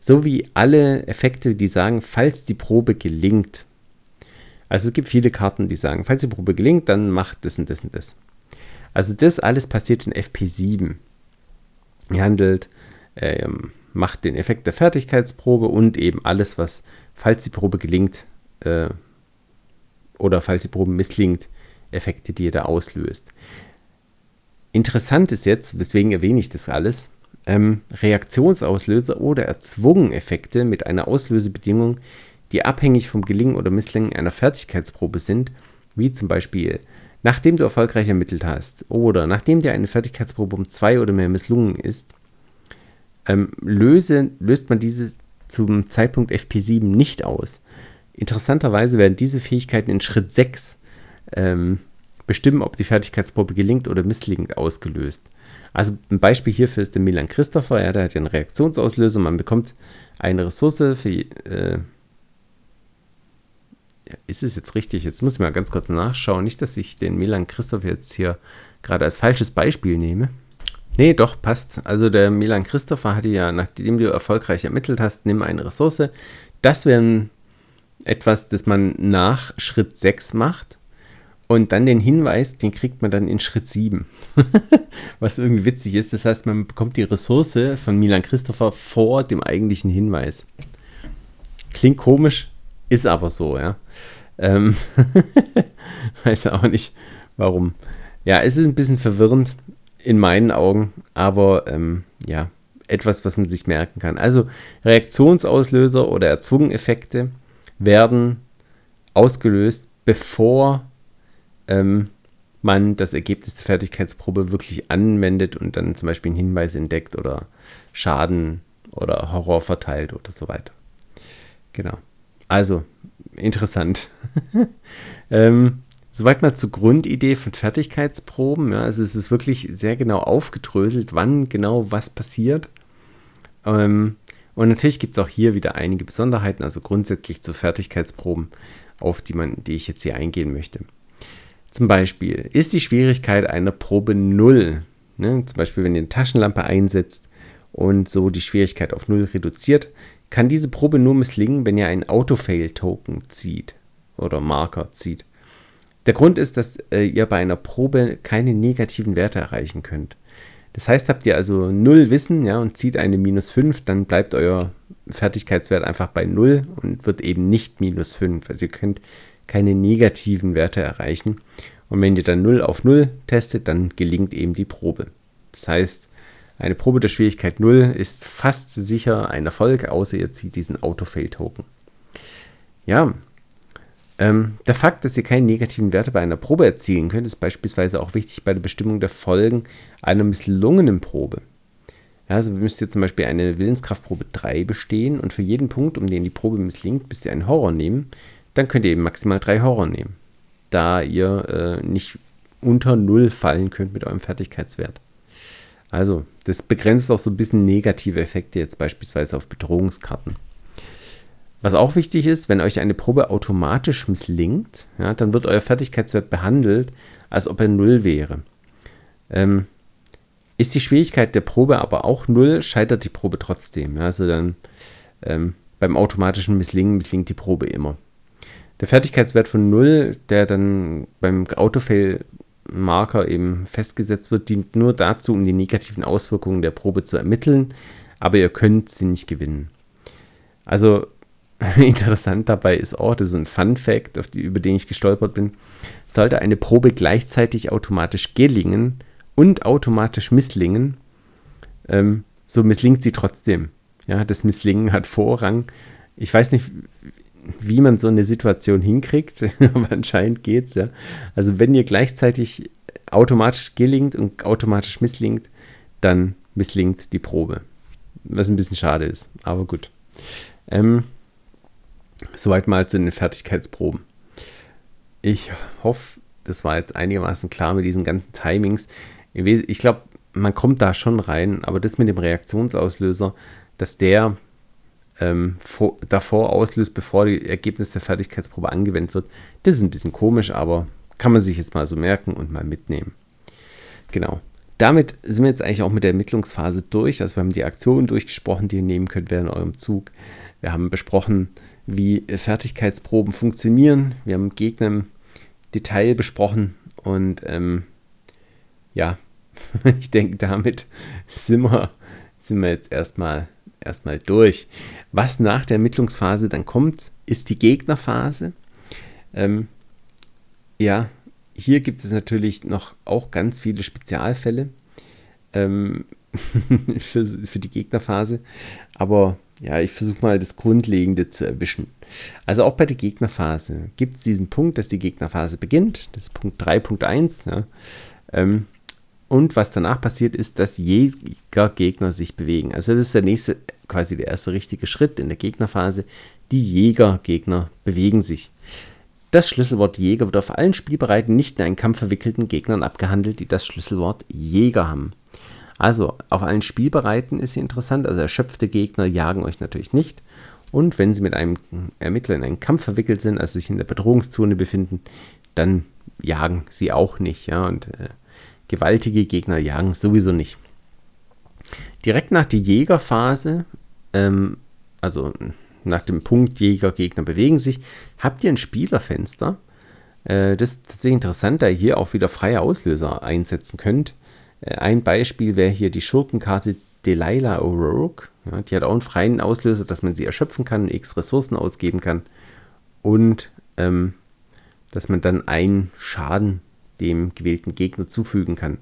sowie alle Effekte, die sagen, falls die Probe gelingt. Also es gibt viele Karten, die sagen, falls die Probe gelingt, dann macht das und das und das. Also das alles passiert in FP7. Ihr handelt, ähm, macht den Effekt der Fertigkeitsprobe und eben alles, was, falls die Probe gelingt äh, oder falls die Probe misslingt, Effekte, die ihr da auslöst. Interessant ist jetzt, weswegen erwähne ich das alles, ähm, Reaktionsauslöser oder erzwungen Effekte mit einer Auslösebedingung, die abhängig vom Gelingen oder Misslingen einer Fertigkeitsprobe sind, wie zum Beispiel nachdem du erfolgreich ermittelt hast oder nachdem dir eine Fertigkeitsprobe um zwei oder mehr misslungen ist, ähm, löse, löst man diese zum Zeitpunkt FP7 nicht aus. Interessanterweise werden diese Fähigkeiten in Schritt 6 ähm, bestimmen, ob die Fertigkeitsprobe gelingt oder misslingt ausgelöst. Also ein Beispiel hierfür ist der Milan Christopher, ja, der hat ja einen Reaktionsauslöser, man bekommt eine Ressource für, äh, ist es jetzt richtig? Jetzt muss ich mal ganz kurz nachschauen, nicht, dass ich den Milan Christopher jetzt hier gerade als falsches Beispiel nehme. Nee, doch, passt. Also der Milan Christopher hatte ja, nachdem du erfolgreich ermittelt hast, nimm eine Ressource. Das wäre etwas, das man nach Schritt 6 macht. Und dann den Hinweis, den kriegt man dann in Schritt 7. Was irgendwie witzig ist. Das heißt, man bekommt die Ressource von Milan Christopher vor dem eigentlichen Hinweis. Klingt komisch, ist aber so, ja. Ähm weiß auch nicht, warum. Ja, es ist ein bisschen verwirrend in meinen Augen, aber ähm, ja, etwas, was man sich merken kann. Also Reaktionsauslöser oder Erzwungen-Effekte werden ausgelöst, bevor ähm, man das Ergebnis der Fertigkeitsprobe wirklich anwendet und dann zum Beispiel einen Hinweis entdeckt oder Schaden oder Horror verteilt oder so weiter. Genau. Also, interessant. ähm, soweit mal zur Grundidee von Fertigkeitsproben. Ja, also es ist wirklich sehr genau aufgedröselt, wann genau was passiert. Ähm, und natürlich gibt es auch hier wieder einige Besonderheiten, also grundsätzlich zu Fertigkeitsproben, auf die, man, die ich jetzt hier eingehen möchte. Zum Beispiel ist die Schwierigkeit einer Probe 0. Ne? Zum Beispiel, wenn ihr eine Taschenlampe einsetzt und so die Schwierigkeit auf 0 reduziert, kann diese Probe nur misslingen, wenn ihr einen Autofail-Token zieht oder Marker zieht. Der Grund ist, dass äh, ihr bei einer Probe keine negativen Werte erreichen könnt. Das heißt, habt ihr also 0 Wissen ja, und zieht eine minus 5, dann bleibt euer Fertigkeitswert einfach bei 0 und wird eben nicht minus 5. Also ihr könnt keine negativen Werte erreichen. Und wenn ihr dann 0 auf 0 testet, dann gelingt eben die Probe. Das heißt, eine Probe der Schwierigkeit 0 ist fast sicher ein Erfolg, außer ihr zieht diesen Autofail-Token. Ja, ähm, der Fakt, dass ihr keine negativen Werte bei einer Probe erzielen könnt, ist beispielsweise auch wichtig bei der Bestimmung der Folgen einer misslungenen Probe. Also müsst ihr zum Beispiel eine Willenskraftprobe 3 bestehen und für jeden Punkt, um den die Probe misslingt, müsst ihr einen Horror nehmen, dann könnt ihr eben maximal 3 Horror nehmen, da ihr äh, nicht unter 0 fallen könnt mit eurem Fertigkeitswert. Also, das begrenzt auch so ein bisschen negative Effekte jetzt beispielsweise auf Bedrohungskarten. Was auch wichtig ist, wenn euch eine Probe automatisch misslingt, ja, dann wird euer Fertigkeitswert behandelt, als ob er 0 wäre. Ähm, ist die Schwierigkeit der Probe aber auch 0, scheitert die Probe trotzdem. Ja, also dann ähm, beim automatischen Misslingen misslingt die Probe immer. Der Fertigkeitswert von 0, der dann beim Autofail-Marker eben festgesetzt wird, dient nur dazu, um die negativen Auswirkungen der Probe zu ermitteln, aber ihr könnt sie nicht gewinnen. Also Interessant dabei ist auch, das ist ein Fun Fact, über den ich gestolpert bin, sollte eine Probe gleichzeitig automatisch gelingen und automatisch misslingen, ähm, so misslingt sie trotzdem. Ja, das Misslingen hat Vorrang. Ich weiß nicht, wie man so eine Situation hinkriegt, aber anscheinend geht es ja. Also wenn ihr gleichzeitig automatisch gelingt und automatisch misslingt, dann misslingt die Probe. Was ein bisschen schade ist, aber gut. Ähm, Soweit mal zu den Fertigkeitsproben. Ich hoffe, das war jetzt einigermaßen klar mit diesen ganzen Timings. Ich glaube, man kommt da schon rein, aber das mit dem Reaktionsauslöser, dass der ähm, vor, davor auslöst, bevor das Ergebnis der Fertigkeitsprobe angewendet wird, das ist ein bisschen komisch, aber kann man sich jetzt mal so merken und mal mitnehmen. Genau. Damit sind wir jetzt eigentlich auch mit der Ermittlungsphase durch. Also wir haben die Aktionen durchgesprochen, die ihr nehmen könnt während eurem Zug. Wir haben besprochen, wie Fertigkeitsproben funktionieren. Wir haben Gegner im Detail besprochen und ähm, ja, ich denke, damit sind wir, sind wir jetzt erstmal, erstmal durch. Was nach der Ermittlungsphase dann kommt, ist die Gegnerphase. Ähm, ja, hier gibt es natürlich noch auch ganz viele Spezialfälle ähm, für, für die Gegnerphase, aber ja, ich versuche mal das Grundlegende zu erwischen. Also auch bei der Gegnerphase gibt es diesen Punkt, dass die Gegnerphase beginnt. Das ist Punkt 3.1. Ja. Ähm, und was danach passiert, ist, dass Jäger Gegner sich bewegen. Also das ist der nächste, quasi der erste richtige Schritt in der Gegnerphase. Die Jäger-Gegner bewegen sich. Das Schlüsselwort Jäger wird auf allen Spielbereiten nicht in einen Kampf verwickelten Gegnern abgehandelt, die das Schlüsselwort Jäger haben. Also auf allen Spielbereiten ist sie interessant. Also erschöpfte Gegner jagen euch natürlich nicht. Und wenn sie mit einem Ermittler in einen Kampf verwickelt sind, also sich in der Bedrohungszone befinden, dann jagen sie auch nicht. Ja? Und äh, gewaltige Gegner jagen sowieso nicht. Direkt nach der Jägerphase, ähm, also nach dem Punkt Jäger, Gegner bewegen sich, habt ihr ein Spielerfenster. Äh, das ist tatsächlich interessant, da ihr hier auch wieder freie Auslöser einsetzen könnt. Äh, ein Beispiel wäre hier die Schurkenkarte Delilah O'Rourke. Ja, die hat auch einen freien Auslöser, dass man sie erschöpfen kann, x Ressourcen ausgeben kann und ähm, dass man dann einen Schaden dem gewählten Gegner zufügen kann.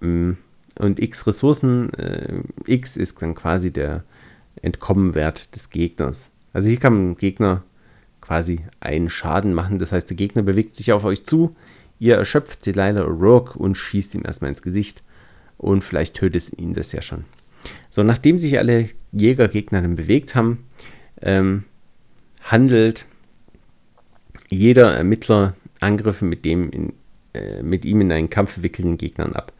Mm, und x Ressourcen, äh, x ist dann quasi der Entkommenwert des Gegners. Also hier kann man Gegner quasi einen Schaden machen. Das heißt, der Gegner bewegt sich auf euch zu, ihr erschöpft Delilah O'Rourke und schießt ihm erstmal ins Gesicht und vielleicht tötet ihn das ja schon. So, nachdem sich alle Jägergegner dann bewegt haben, ähm, handelt jeder Ermittler Angriffe mit, dem in, äh, mit ihm in einen Kampf verwickelten Gegnern ab.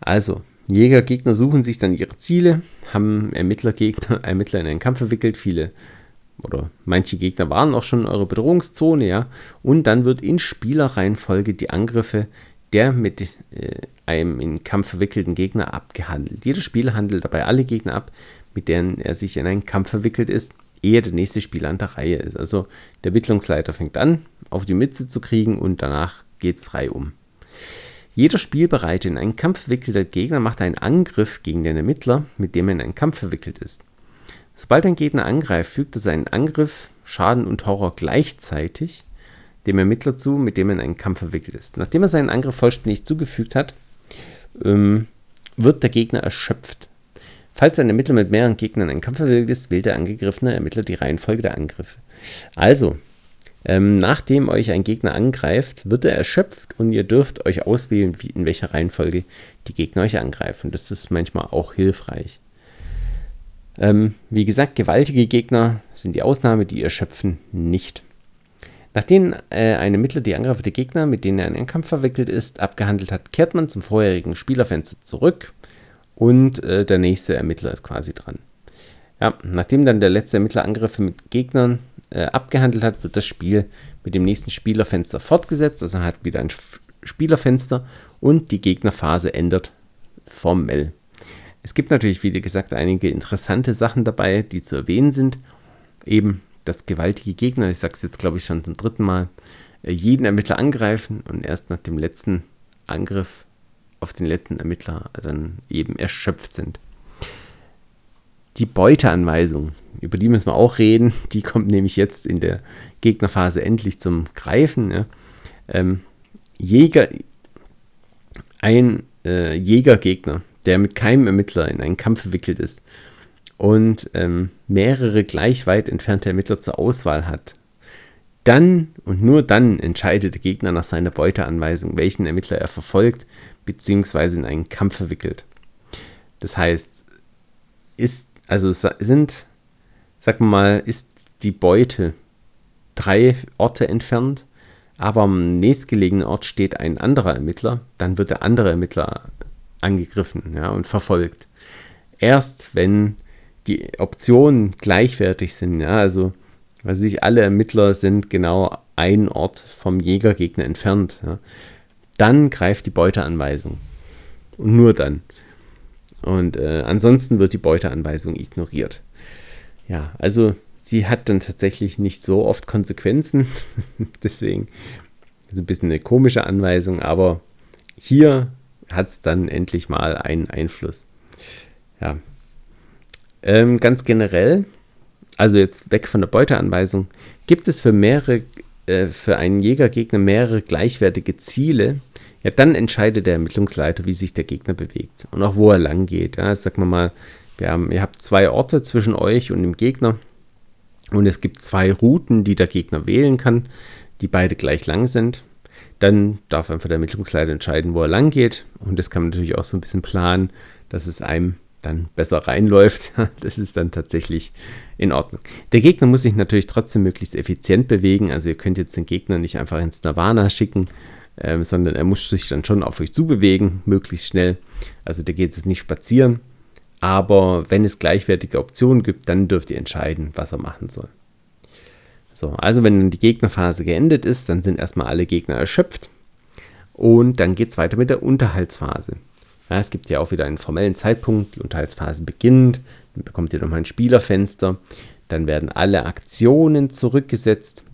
Also, Jägergegner suchen sich dann ihre Ziele, haben Ermittlergegner, Ermittler in einen Kampf verwickelt, viele oder manche Gegner waren auch schon in eurer Bedrohungszone, ja, und dann wird in Spielerreihenfolge die Angriffe der mit äh, einem in Kampf verwickelten Gegner abgehandelt. Jeder Spieler handelt dabei alle Gegner ab, mit denen er sich in einen Kampf verwickelt ist, ehe der nächste Spieler an der Reihe ist. Also der Ermittlungsleiter fängt an, auf die Mütze zu kriegen und danach geht es reihum. Jeder Spielbereite in einen Kampf verwickelter Gegner macht einen Angriff gegen den Ermittler, mit dem er in einen Kampf verwickelt ist. Sobald ein Gegner angreift, fügt er seinen Angriff, Schaden und Horror gleichzeitig dem Ermittler zu, mit dem er in einen Kampf verwickelt ist. Nachdem er seinen Angriff vollständig zugefügt hat, ähm, wird der Gegner erschöpft. Falls ein Ermittler mit mehreren Gegnern in einen Kampf verwickelt ist, wählt der angegriffene Ermittler die Reihenfolge der Angriffe. Also, ähm, nachdem euch ein Gegner angreift, wird er erschöpft und ihr dürft euch auswählen, wie, in welcher Reihenfolge die Gegner euch angreifen. Das ist manchmal auch hilfreich. Ähm, wie gesagt, gewaltige Gegner sind die Ausnahme, die erschöpfen nicht. Nachdem äh, ein Ermittler die angreifende Gegner, mit denen er in einen Kampf verwickelt ist, abgehandelt hat, kehrt man zum vorherigen Spielerfenster zurück und äh, der nächste Ermittler ist quasi dran. Ja, nachdem dann der letzte Ermittler Angriffe mit Gegnern äh, abgehandelt hat, wird das Spiel mit dem nächsten Spielerfenster fortgesetzt. Also hat wieder ein Spielerfenster und die Gegnerphase ändert formell. Es gibt natürlich, wie gesagt, einige interessante Sachen dabei, die zu erwähnen sind. Eben dass gewaltige Gegner, ich sage es jetzt glaube ich schon zum dritten Mal, äh, jeden Ermittler angreifen und erst nach dem letzten Angriff auf den letzten Ermittler dann eben erschöpft sind. Die Beuteanweisung, über die müssen wir auch reden, die kommt nämlich jetzt in der Gegnerphase endlich zum Greifen. Ja. Ähm, Jäger, ein äh, Jägergegner, der mit keinem Ermittler in einen Kampf verwickelt ist, und ähm, mehrere gleich weit entfernte Ermittler zur Auswahl hat, dann und nur dann entscheidet der Gegner nach seiner Beuteanweisung, welchen Ermittler er verfolgt bzw. in einen Kampf verwickelt. Das heißt, ist, also sind, sag mal, ist die Beute drei Orte entfernt, aber am nächstgelegenen Ort steht ein anderer Ermittler, dann wird der andere Ermittler angegriffen ja, und verfolgt. Erst wenn die Optionen gleichwertig sind. Ja, also, weiß ich, alle Ermittler sind genau ein Ort vom Jägergegner entfernt. Ja. Dann greift die Beuteanweisung. Und nur dann. Und äh, ansonsten wird die Beuteanweisung ignoriert. Ja, also sie hat dann tatsächlich nicht so oft Konsequenzen. Deswegen ist ein bisschen eine komische Anweisung, aber hier hat es dann endlich mal einen Einfluss. Ja, ähm, ganz generell, also jetzt weg von der Beuteanweisung, gibt es für mehrere, äh, für einen Jägergegner mehrere gleichwertige Ziele, ja, dann entscheidet der Ermittlungsleiter, wie sich der Gegner bewegt und auch wo er lang geht. Ja, sagen wir mal, wir haben, ihr habt zwei Orte zwischen euch und dem Gegner und es gibt zwei Routen, die der Gegner wählen kann, die beide gleich lang sind. Dann darf einfach der Ermittlungsleiter entscheiden, wo er lang geht und das kann man natürlich auch so ein bisschen planen, dass es einem dann besser reinläuft, das ist dann tatsächlich in Ordnung. Der Gegner muss sich natürlich trotzdem möglichst effizient bewegen. Also ihr könnt jetzt den Gegner nicht einfach ins Nirvana schicken, ähm, sondern er muss sich dann schon auf euch zubewegen, möglichst schnell. Also der geht jetzt nicht spazieren. Aber wenn es gleichwertige Optionen gibt, dann dürft ihr entscheiden, was er machen soll. So, also wenn dann die Gegnerphase geendet ist, dann sind erstmal alle Gegner erschöpft. Und dann geht es weiter mit der Unterhaltsphase. Ja, es gibt ja auch wieder einen formellen Zeitpunkt, die Unterhaltsphase beginnt, dann bekommt ihr nochmal ein Spielerfenster, dann werden alle Aktionen zurückgesetzt.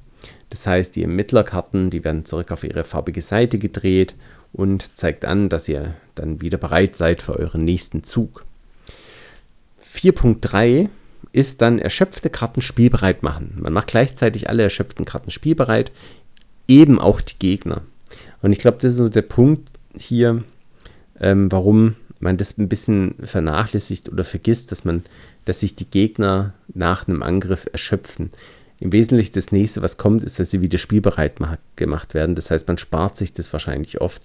Das heißt, die Ermittlerkarten, die werden zurück auf ihre farbige Seite gedreht und zeigt an, dass ihr dann wieder bereit seid für euren nächsten Zug. 4.3 ist dann erschöpfte Karten spielbereit machen. Man macht gleichzeitig alle erschöpften Karten spielbereit, eben auch die Gegner. Und ich glaube, das ist so der Punkt hier, ähm, warum man das ein bisschen vernachlässigt oder vergisst, dass man, dass sich die Gegner nach einem Angriff erschöpfen. Im Wesentlichen das nächste, was kommt, ist, dass sie wieder spielbereit gemacht werden. Das heißt, man spart sich das wahrscheinlich oft,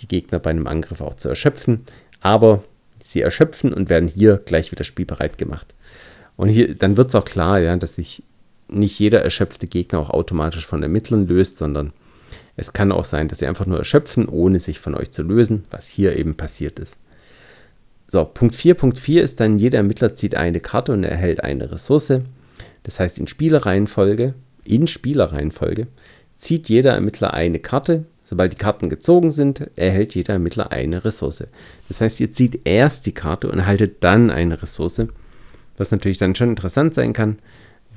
die Gegner bei einem Angriff auch zu erschöpfen. Aber sie erschöpfen und werden hier gleich wieder spielbereit gemacht. Und hier, dann wird es auch klar, ja, dass sich nicht jeder erschöpfte Gegner auch automatisch von Ermittlern löst, sondern es kann auch sein, dass sie einfach nur erschöpfen, ohne sich von euch zu lösen, was hier eben passiert ist. So, Punkt 4. Punkt 4 ist dann, jeder Ermittler zieht eine Karte und erhält eine Ressource. Das heißt, in Spielereihenfolge, in Spielereihenfolge zieht jeder Ermittler eine Karte. Sobald die Karten gezogen sind, erhält jeder Ermittler eine Ressource. Das heißt, ihr zieht erst die Karte und erhaltet dann eine Ressource. Was natürlich dann schon interessant sein kann,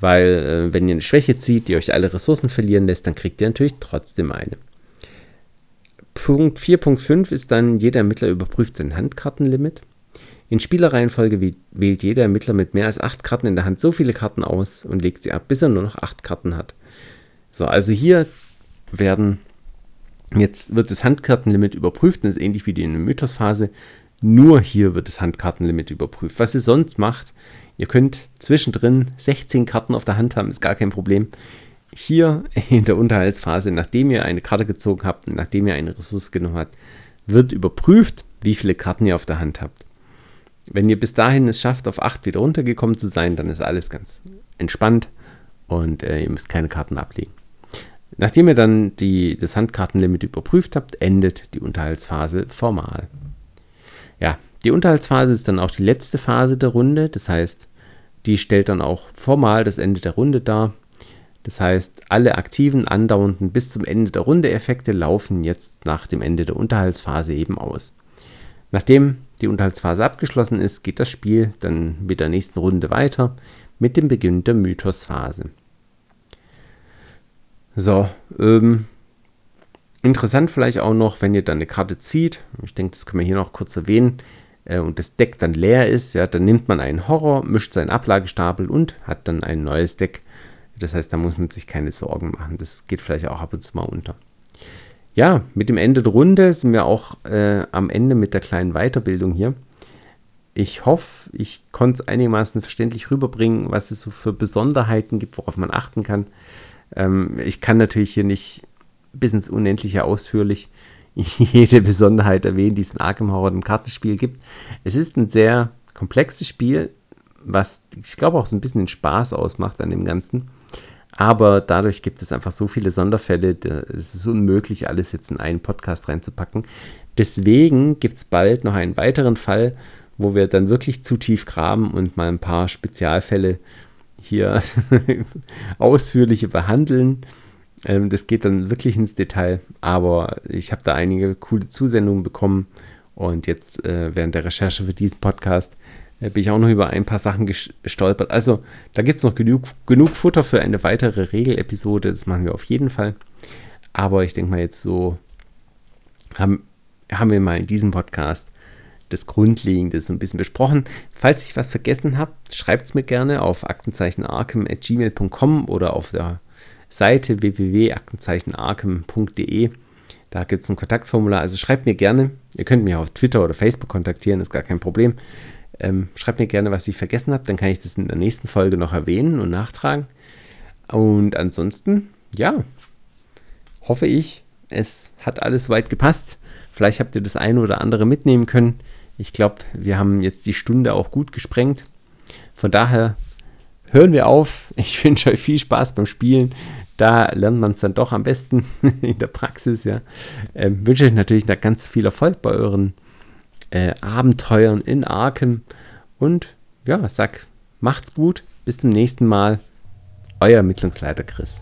weil äh, wenn ihr eine Schwäche zieht, die euch alle Ressourcen verlieren lässt, dann kriegt ihr natürlich trotzdem eine. Punkt 4.5 ist dann, jeder Ermittler überprüft sein Handkartenlimit. In Spielereihenfolge wählt jeder Ermittler mit mehr als acht Karten in der Hand so viele Karten aus und legt sie ab, bis er nur noch acht Karten hat. So, also hier werden jetzt wird das Handkartenlimit überprüft, das ist ähnlich wie die in der Mythosphase. Nur hier wird das Handkartenlimit überprüft. Was ihr sonst macht, ihr könnt zwischendrin 16 Karten auf der Hand haben, ist gar kein Problem. Hier in der Unterhaltsphase, nachdem ihr eine Karte gezogen habt nachdem ihr eine Ressource genommen habt, wird überprüft, wie viele Karten ihr auf der Hand habt. Wenn ihr bis dahin es schafft, auf 8 wieder runtergekommen zu sein, dann ist alles ganz entspannt und äh, ihr müsst keine Karten ablegen. Nachdem ihr dann die, das Handkartenlimit überprüft habt, endet die Unterhaltsphase formal. Ja, die Unterhaltsphase ist dann auch die letzte Phase der Runde, das heißt, die stellt dann auch formal das Ende der Runde dar. Das heißt, alle aktiven, andauernden bis zum Ende der Runde Effekte laufen jetzt nach dem Ende der Unterhaltsphase eben aus. Nachdem die Unterhaltsphase abgeschlossen ist, geht das Spiel dann mit der nächsten Runde weiter mit dem Beginn der Mythosphase. So, ähm, interessant vielleicht auch noch, wenn ihr dann eine Karte zieht, ich denke, das können wir hier noch kurz erwähnen, äh, und das Deck dann leer ist, ja, dann nimmt man einen Horror, mischt seinen Ablagestapel und hat dann ein neues Deck. Das heißt, da muss man sich keine Sorgen machen. Das geht vielleicht auch ab und zu mal unter ja, mit dem Ende der Runde sind wir auch äh, am Ende mit der kleinen Weiterbildung hier. Ich hoffe, ich konnte es einigermaßen verständlich rüberbringen, was es so für Besonderheiten gibt, worauf man achten kann. Ähm, ich kann natürlich hier nicht bis ins Unendliche ausführlich jede Besonderheit erwähnen, die es in Arkham Horror im Kartenspiel gibt. Es ist ein sehr komplexes Spiel, was ich glaube auch so ein bisschen den Spaß ausmacht an dem Ganzen. Aber dadurch gibt es einfach so viele Sonderfälle, es ist unmöglich, alles jetzt in einen Podcast reinzupacken. Deswegen gibt es bald noch einen weiteren Fall, wo wir dann wirklich zu tief graben und mal ein paar Spezialfälle hier ausführlicher behandeln. Ähm, das geht dann wirklich ins Detail, aber ich habe da einige coole Zusendungen bekommen und jetzt äh, während der Recherche für diesen Podcast bin ich auch noch über ein paar Sachen gestolpert. Also da gibt es noch genug, genug Futter für eine weitere Regelepisode. Das machen wir auf jeden Fall. Aber ich denke mal jetzt so haben, haben wir mal in diesem Podcast das Grundlegende so ein bisschen besprochen. Falls ich was vergessen habe, schreibt es mir gerne auf aktenzeichenarchem.gmail.com oder auf der Seite www.aktenzeichenarchem.de. Da gibt es ein Kontaktformular. Also schreibt mir gerne. Ihr könnt mich auf Twitter oder Facebook kontaktieren, ist gar kein Problem. Ähm, schreibt mir gerne, was ich vergessen habe, dann kann ich das in der nächsten Folge noch erwähnen und nachtragen. Und ansonsten, ja, hoffe ich, es hat alles weit gepasst. Vielleicht habt ihr das eine oder andere mitnehmen können. Ich glaube, wir haben jetzt die Stunde auch gut gesprengt. Von daher hören wir auf. Ich wünsche euch viel Spaß beim Spielen. Da lernt man es dann doch am besten in der Praxis. Ja. Ähm, wünsche euch natürlich da ganz viel Erfolg bei euren äh, Abenteuern in Arkham. Und ja, sag, macht's gut, bis zum nächsten Mal. Euer Ermittlungsleiter Chris.